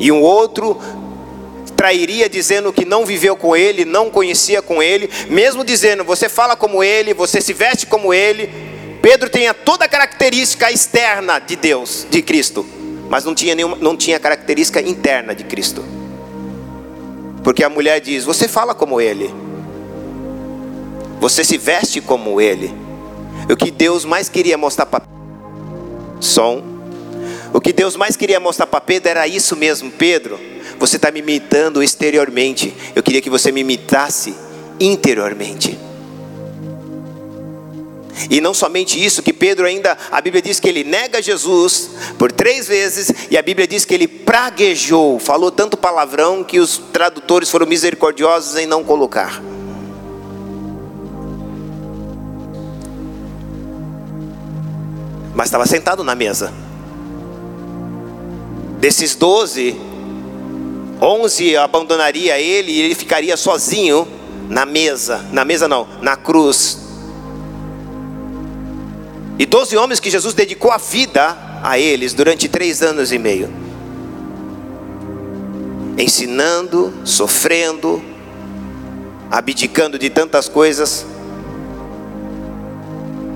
E um outro trairia dizendo que não viveu com ele, não conhecia com ele, mesmo dizendo, você fala como ele, você se veste como ele. Pedro tinha toda a característica externa de Deus, de Cristo, mas não tinha, nenhuma, não tinha característica interna de Cristo. Porque a mulher diz: Você fala como ele, você se veste como ele. O que Deus mais queria mostrar para som. O que Deus mais queria mostrar para Pedro era isso mesmo, Pedro. Você está me imitando exteriormente. Eu queria que você me imitasse interiormente. E não somente isso, que Pedro ainda, a Bíblia diz que ele nega Jesus por três vezes, e a Bíblia diz que ele praguejou, falou tanto palavrão que os tradutores foram misericordiosos em não colocar. Mas estava sentado na mesa. Desses doze, Onze abandonaria ele e ele ficaria sozinho na mesa. Na mesa não, na cruz. E doze homens que Jesus dedicou a vida a eles durante três anos e meio. Ensinando, sofrendo, abdicando de tantas coisas.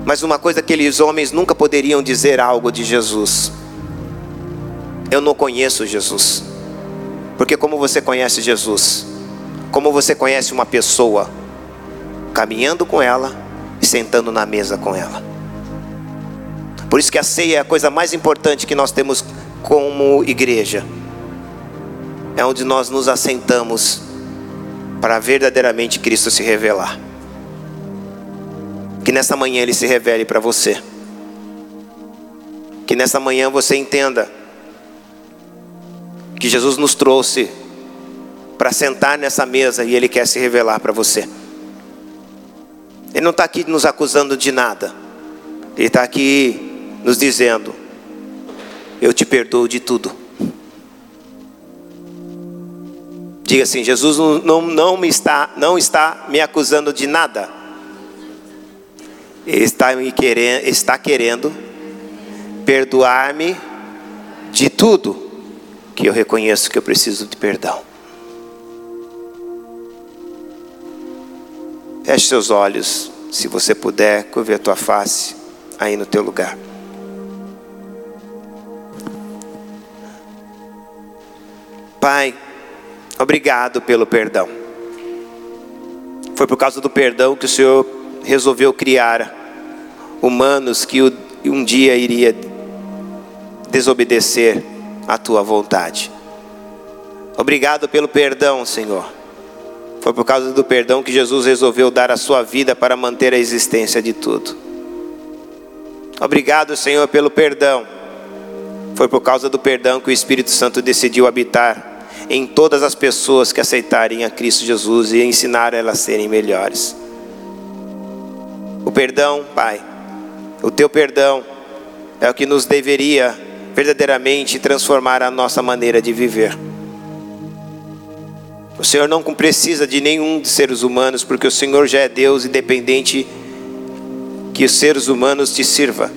Mas uma coisa que aqueles homens nunca poderiam dizer algo de Jesus. Eu não conheço Jesus. Porque como você conhece Jesus? Como você conhece uma pessoa? Caminhando com ela e sentando na mesa com ela. Por isso que a ceia é a coisa mais importante que nós temos como igreja. É onde nós nos assentamos para verdadeiramente Cristo se revelar. Que nessa manhã ele se revele para você. Que nessa manhã você entenda que Jesus nos trouxe para sentar nessa mesa e Ele quer se revelar para você. Ele não está aqui nos acusando de nada, Ele está aqui nos dizendo: Eu te perdoo de tudo. Diga assim: Jesus não, não, me está, não está me acusando de nada. Está, me querendo, está querendo perdoar-me de tudo que eu reconheço que eu preciso de perdão. Feche seus olhos, se você puder, curve a tua face aí no teu lugar. Pai, obrigado pelo perdão. Foi por causa do perdão que o Senhor resolveu criar humanos que um dia iria desobedecer a tua vontade. Obrigado pelo perdão, Senhor. Foi por causa do perdão que Jesus resolveu dar a sua vida para manter a existência de tudo. Obrigado, Senhor, pelo perdão. Foi por causa do perdão que o Espírito Santo decidiu habitar em todas as pessoas que aceitarem a Cristo Jesus e ensinar elas a serem melhores. O perdão, Pai, o teu perdão é o que nos deveria verdadeiramente transformar a nossa maneira de viver. O Senhor não precisa de nenhum dos seres humanos, porque o Senhor já é Deus, independente que os seres humanos te sirva.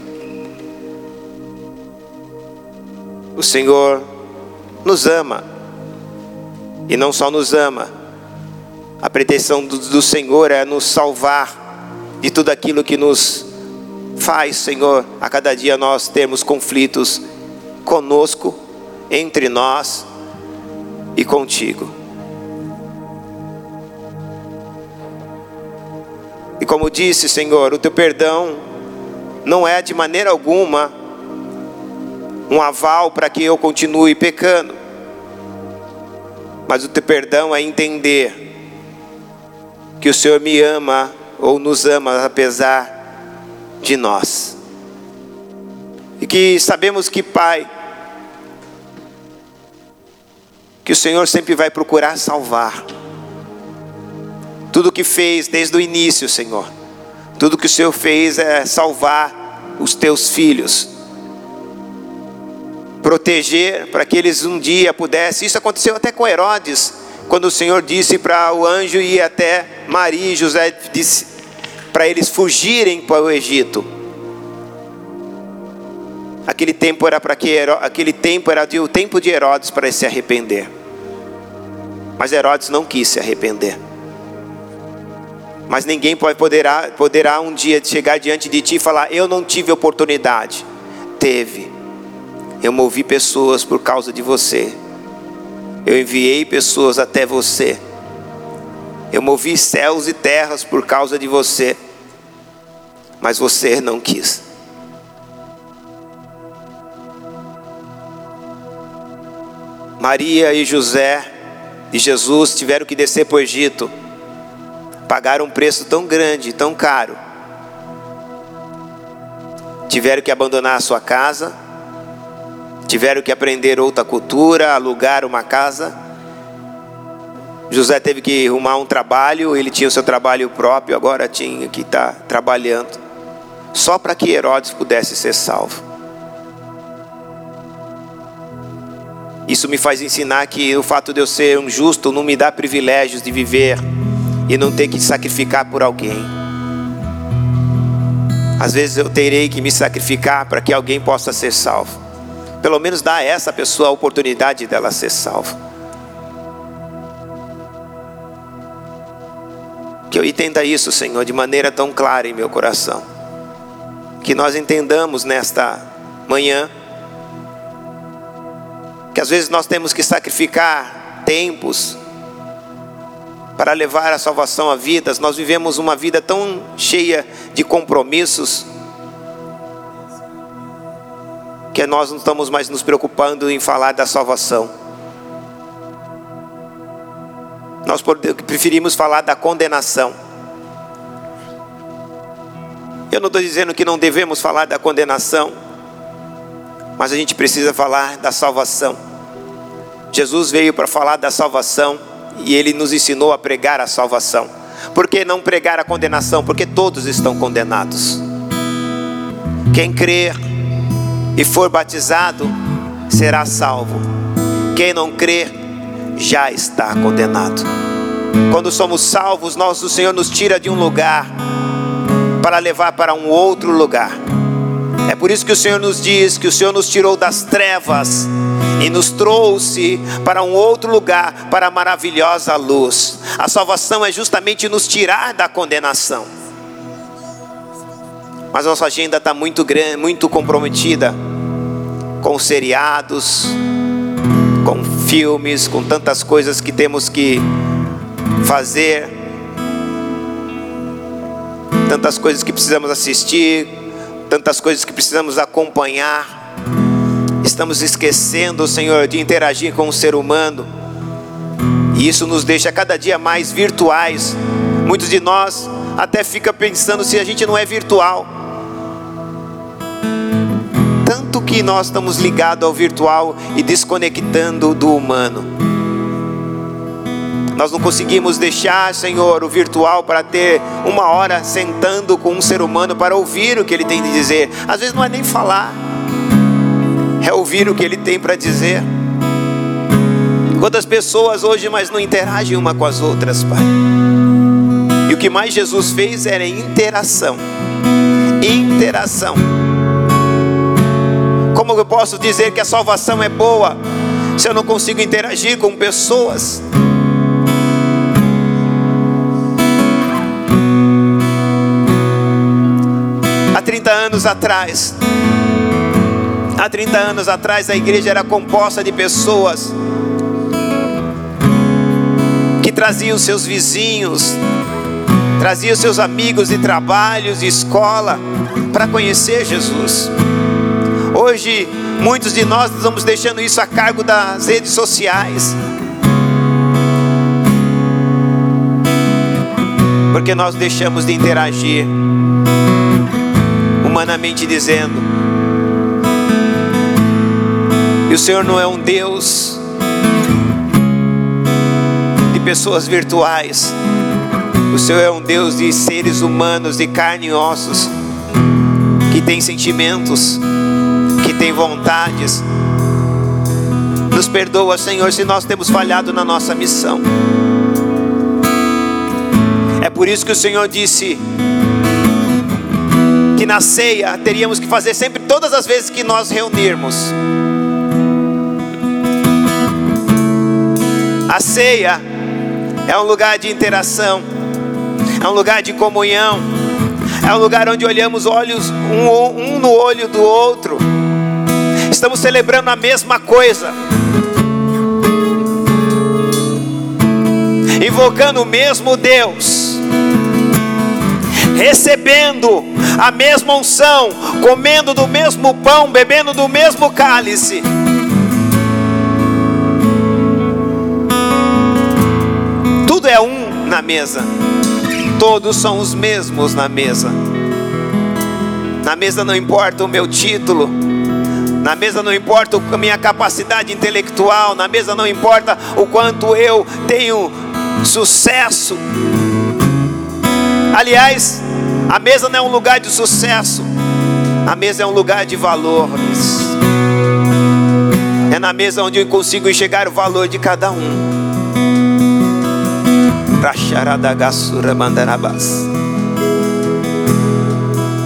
O Senhor nos ama, e não só nos ama, a pretensão do, do Senhor é nos salvar de tudo aquilo que nos faz, Senhor, a cada dia nós termos conflitos conosco, entre nós e contigo. E como disse, Senhor, o teu perdão não é de maneira alguma um aval para que eu continue pecando. mas o teu perdão é entender que o Senhor me ama ou nos ama apesar de nós. E que sabemos que, Pai, que o Senhor sempre vai procurar salvar. Tudo que fez desde o início, Senhor. Tudo que o Senhor fez é salvar os teus filhos. Proteger para que eles um dia pudessem. Isso aconteceu até com Herodes, quando o Senhor disse para o anjo ir até Maria e José disse para eles fugirem para o Egito. Aquele tempo era para que aquele tempo era o tempo de Herodes para se arrepender. Mas Herodes não quis se arrepender. Mas ninguém pode, poderá, poderá um dia chegar diante de ti e falar: Eu não tive oportunidade. Teve. Eu movi pessoas por causa de você. Eu enviei pessoas até você. Eu movi céus e terras por causa de você. Mas você não quis. Maria e José e Jesus tiveram que descer para o Egito pagaram um preço tão grande, tão caro. Tiveram que abandonar a sua casa, tiveram que aprender outra cultura, alugar uma casa. José teve que arrumar um trabalho, ele tinha o seu trabalho próprio, agora tinha que estar tá trabalhando, só para que Herodes pudesse ser salvo. Isso me faz ensinar que o fato de eu ser um justo não me dá privilégios de viver e não ter que sacrificar por alguém. Às vezes eu terei que me sacrificar para que alguém possa ser salvo. Pelo menos dá a essa pessoa a oportunidade dela ser salva. Que eu entenda isso, Senhor, de maneira tão clara em meu coração. Que nós entendamos nesta manhã que às vezes nós temos que sacrificar tempos, para levar a salvação a vidas. Nós vivemos uma vida tão cheia de compromissos que nós não estamos mais nos preocupando em falar da salvação. Nós preferimos falar da condenação. Eu não estou dizendo que não devemos falar da condenação, mas a gente precisa falar da salvação. Jesus veio para falar da salvação e ele nos ensinou a pregar a salvação. Por que não pregar a condenação? Porque todos estão condenados. Quem crer e for batizado será salvo. Quem não crer já está condenado. Quando somos salvos, nosso Senhor nos tira de um lugar para levar para um outro lugar. É por isso que o Senhor nos diz que o Senhor nos tirou das trevas e nos trouxe para um outro lugar, para a maravilhosa luz. A salvação é justamente nos tirar da condenação. Mas nossa agenda está muito grande, muito comprometida com seriados, com filmes, com tantas coisas que temos que fazer, tantas coisas que precisamos assistir, tantas coisas que precisamos acompanhar. Estamos esquecendo, Senhor, de interagir com o ser humano. E isso nos deixa cada dia mais virtuais. Muitos de nós até fica pensando se a gente não é virtual. Tanto que nós estamos ligados ao virtual e desconectando do humano. Nós não conseguimos deixar, Senhor, o virtual para ter uma hora sentando com um ser humano para ouvir o que ele tem de dizer. Às vezes não é nem falar é ouvir o que ele tem para dizer. Quantas pessoas hoje mais não interagem uma com as outras, Pai? E o que mais Jesus fez era interação. Interação. Como eu posso dizer que a salvação é boa se eu não consigo interagir com pessoas? Há 30 anos atrás, Há 30 anos atrás a igreja era composta de pessoas que traziam seus vizinhos, traziam seus amigos de trabalhos, de escola, para conhecer Jesus. Hoje, muitos de nós estamos deixando isso a cargo das redes sociais. Porque nós deixamos de interagir, humanamente dizendo. E o Senhor não é um Deus de pessoas virtuais. O Senhor é um Deus de seres humanos, de carne e ossos, que tem sentimentos tem vontades. Nos perdoa, Senhor, se nós temos falhado na nossa missão. É por isso que o Senhor disse que na ceia teríamos que fazer sempre, todas as vezes que nós reunirmos. A ceia é um lugar de interação, é um lugar de comunhão, é um lugar onde olhamos olhos um, um no olho do outro. Estamos celebrando a mesma coisa. Invocando o mesmo Deus, recebendo a mesma unção, comendo do mesmo pão, bebendo do mesmo cálice. Tudo é um na mesa, todos são os mesmos na mesa. Na mesa não importa o meu título, na mesa não importa a minha capacidade intelectual, na mesa não importa o quanto eu tenho sucesso. Aliás, a mesa não é um lugar de sucesso, a mesa é um lugar de valores. É na mesa onde eu consigo enxergar o valor de cada um.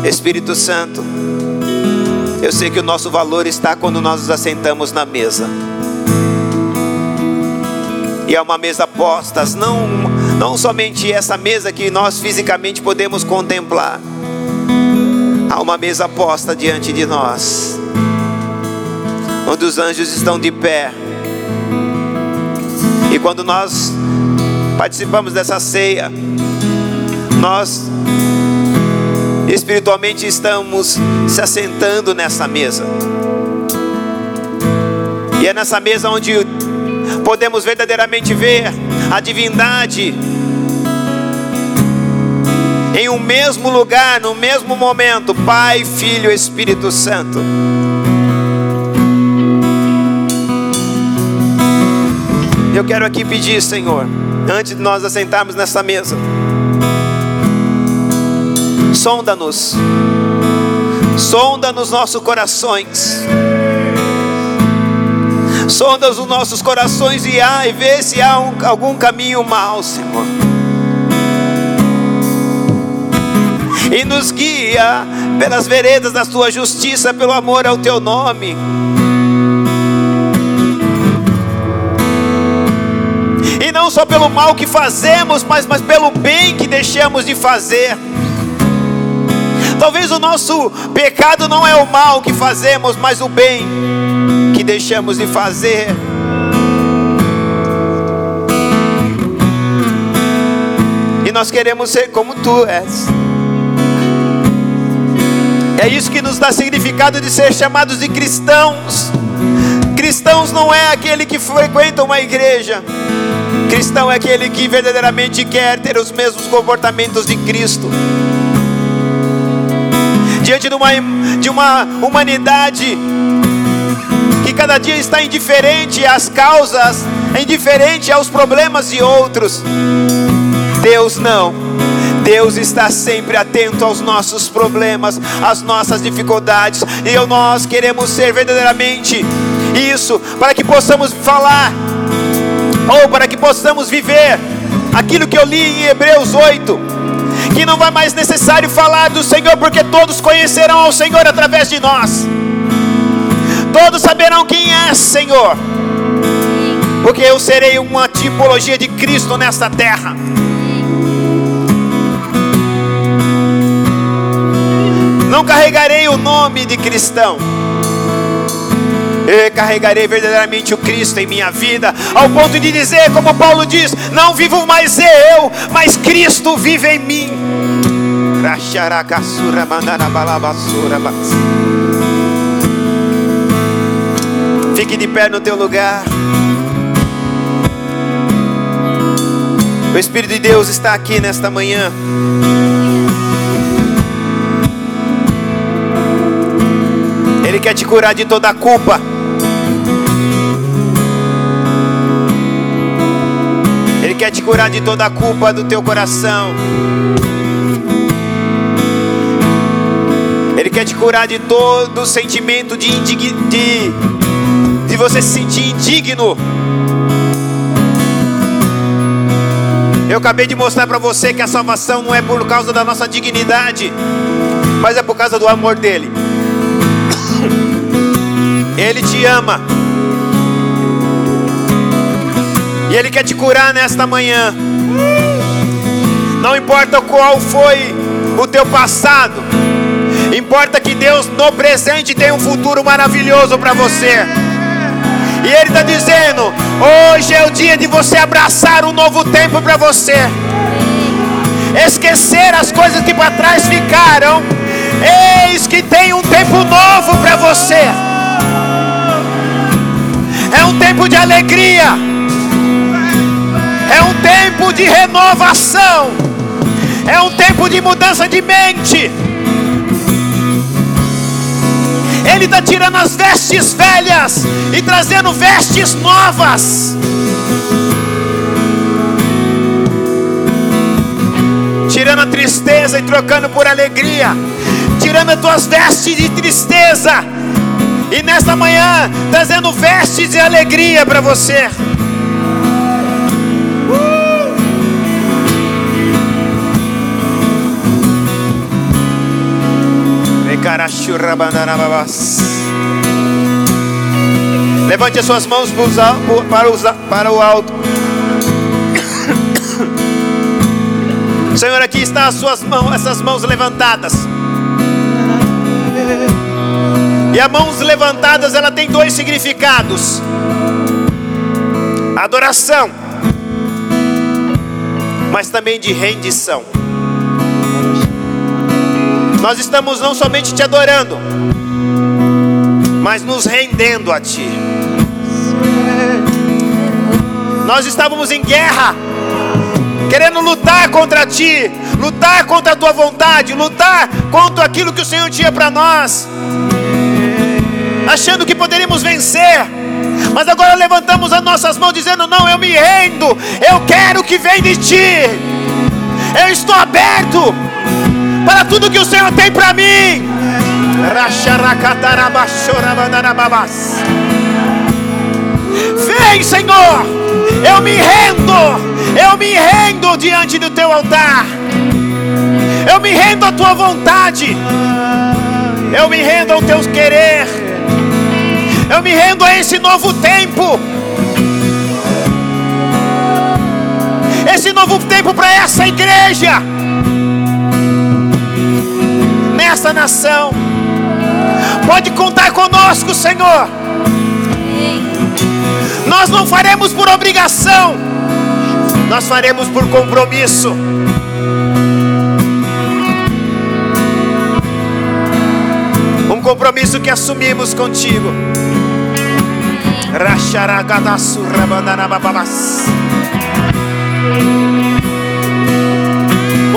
Espírito Santo, eu sei que o nosso valor está quando nós nos assentamos na mesa. E é uma mesa postas, não, não somente essa mesa que nós fisicamente podemos contemplar. Há uma mesa posta diante de nós, onde os anjos estão de pé. E quando nós participamos dessa ceia, nós espiritualmente estamos se assentando nessa mesa. E é nessa mesa onde podemos verdadeiramente ver a divindade em um mesmo lugar, no mesmo momento, Pai, Filho Espírito Santo. Eu quero aqui pedir, Senhor, antes de nós assentarmos nessa mesa, sonda-nos, sonda nos nossos corações sonda os nossos corações e, há, e vê se há um, algum caminho mal, Senhor. E nos guia pelas veredas da tua justiça, pelo amor ao teu nome. E não só pelo mal que fazemos, mas, mas pelo bem que deixamos de fazer. Talvez o nosso pecado não é o mal que fazemos, mas o bem que deixamos de fazer. E nós queremos ser como tu és. É isso que nos dá significado de ser chamados de cristãos. Cristãos não é aquele que frequenta uma igreja. Cristão é aquele que verdadeiramente quer ter os mesmos comportamentos de Cristo. Diante de uma, de uma humanidade cada dia está indiferente às causas, indiferente aos problemas de outros. Deus não. Deus está sempre atento aos nossos problemas, às nossas dificuldades, e nós queremos ser verdadeiramente isso, para que possamos falar, ou para que possamos viver aquilo que eu li em Hebreus 8, que não vai mais necessário falar do Senhor, porque todos conhecerão ao Senhor através de nós todos saberão quem é Senhor, porque eu serei uma tipologia de Cristo nesta terra. Não carregarei o nome de cristão. Eu carregarei verdadeiramente o Cristo em minha vida, ao ponto de dizer, como Paulo diz: Não vivo mais eu, mas Cristo vive em mim. Racharacasura mandarabalabassura Fique de pé no teu lugar. O Espírito de Deus está aqui nesta manhã. Ele quer te curar de toda a culpa. Ele quer te curar de toda a culpa do teu coração. Quer te curar de todo sentimento de, de, de você se sentir indigno. Eu acabei de mostrar para você que a salvação não é por causa da nossa dignidade, mas é por causa do amor dele. [coughs] Ele te ama. E ele quer te curar nesta manhã. Não importa qual foi o teu passado, Deus no presente tem um futuro maravilhoso para você. E Ele está dizendo: hoje é o dia de você abraçar um novo tempo para você, esquecer as coisas que para trás ficaram. Eis que tem um tempo novo para você. É um tempo de alegria, é um tempo de renovação, é um tempo de mudança de mente. Ele está tirando as vestes velhas e trazendo vestes novas. Tirando a tristeza e trocando por alegria. Tirando as tuas vestes de tristeza. E nesta manhã, trazendo vestes de alegria para você. Levante as suas mãos para, o alto. [coughs] Senhor, aqui estão as suas mãos, essas mãos levantadas. E as mãos levantadas, ela tem dois significados: adoração, mas também de rendição. Nós estamos não somente te adorando, mas nos rendendo a Ti. Nós estávamos em guerra, querendo lutar contra Ti, lutar contra a Tua vontade, lutar contra aquilo que o Senhor tinha para nós, achando que poderíamos vencer. Mas agora levantamos as nossas mãos dizendo: Não, eu me rendo, eu quero que venha de Ti, eu estou aberto para tudo que o Senhor tem para mim. Vem, Senhor, eu me rendo, eu me rendo diante do teu altar, eu me rendo à tua vontade, eu me rendo ao teu querer, eu me rendo a esse novo tempo. Esse novo tempo para essa igreja nessa nação. Pode contar conosco, Senhor. Nós não faremos por obrigação, nós faremos por compromisso. Um compromisso que assumimos contigo.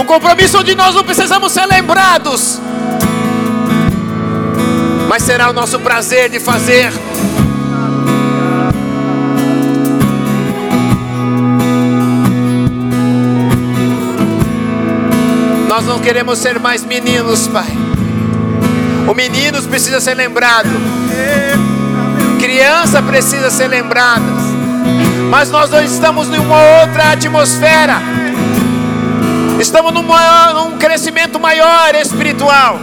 Um compromisso onde nós não precisamos ser lembrados mas será o nosso prazer de fazer. Nós não queremos ser mais meninos, Pai. O menino precisa ser lembrado. Criança precisa ser lembrada. Mas nós não estamos em uma outra atmosfera. Estamos num, crescimento maior espiritual.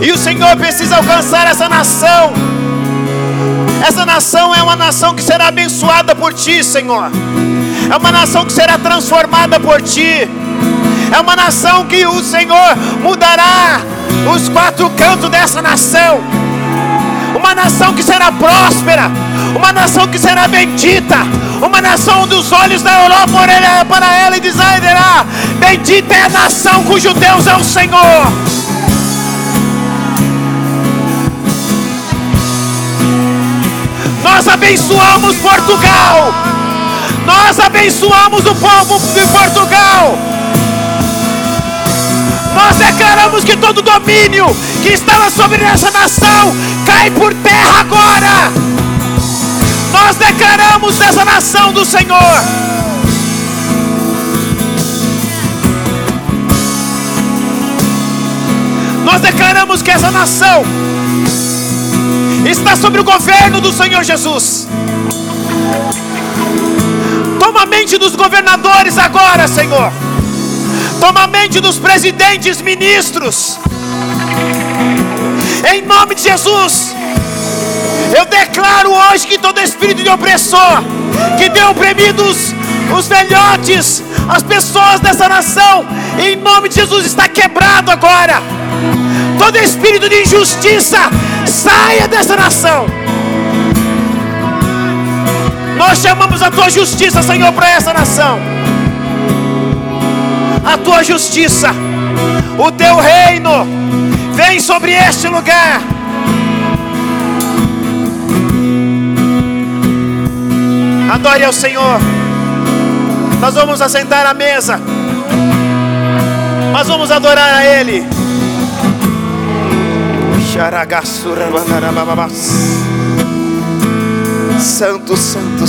E o Senhor precisa alcançar essa nação. Essa nação é uma nação que será abençoada por ti, Senhor. É uma nação que será transformada por ti. É uma nação que o Senhor mudará os quatro cantos dessa nação. Uma nação que será próspera, uma nação que será bendita, uma nação dos olhos da Europa para ela e dizerá: Bendita é a nação cujo Deus é o Senhor. Nós abençoamos Portugal. Nós abençoamos o povo de Portugal. Nós declaramos que todo domínio que estava sobre essa nação cai por terra agora. Nós declaramos essa nação do Senhor. Nós declaramos que essa nação está sobre o governo do Senhor Jesus. Toma a mente dos governadores agora, Senhor. Toma a mente dos presidentes, ministros. Em nome de Jesus. Eu declaro hoje que todo espírito de opressor que tem oprimido os, os velhotes, as pessoas dessa nação, em nome de Jesus está quebrado agora. Todo espírito de injustiça saia dessa nação. Nós chamamos a tua justiça, Senhor, para essa nação. A tua justiça, o teu reino, vem sobre este lugar. Adore ao Senhor. Nós vamos assentar à mesa. Nós vamos adorar a Ele. Santo, santo,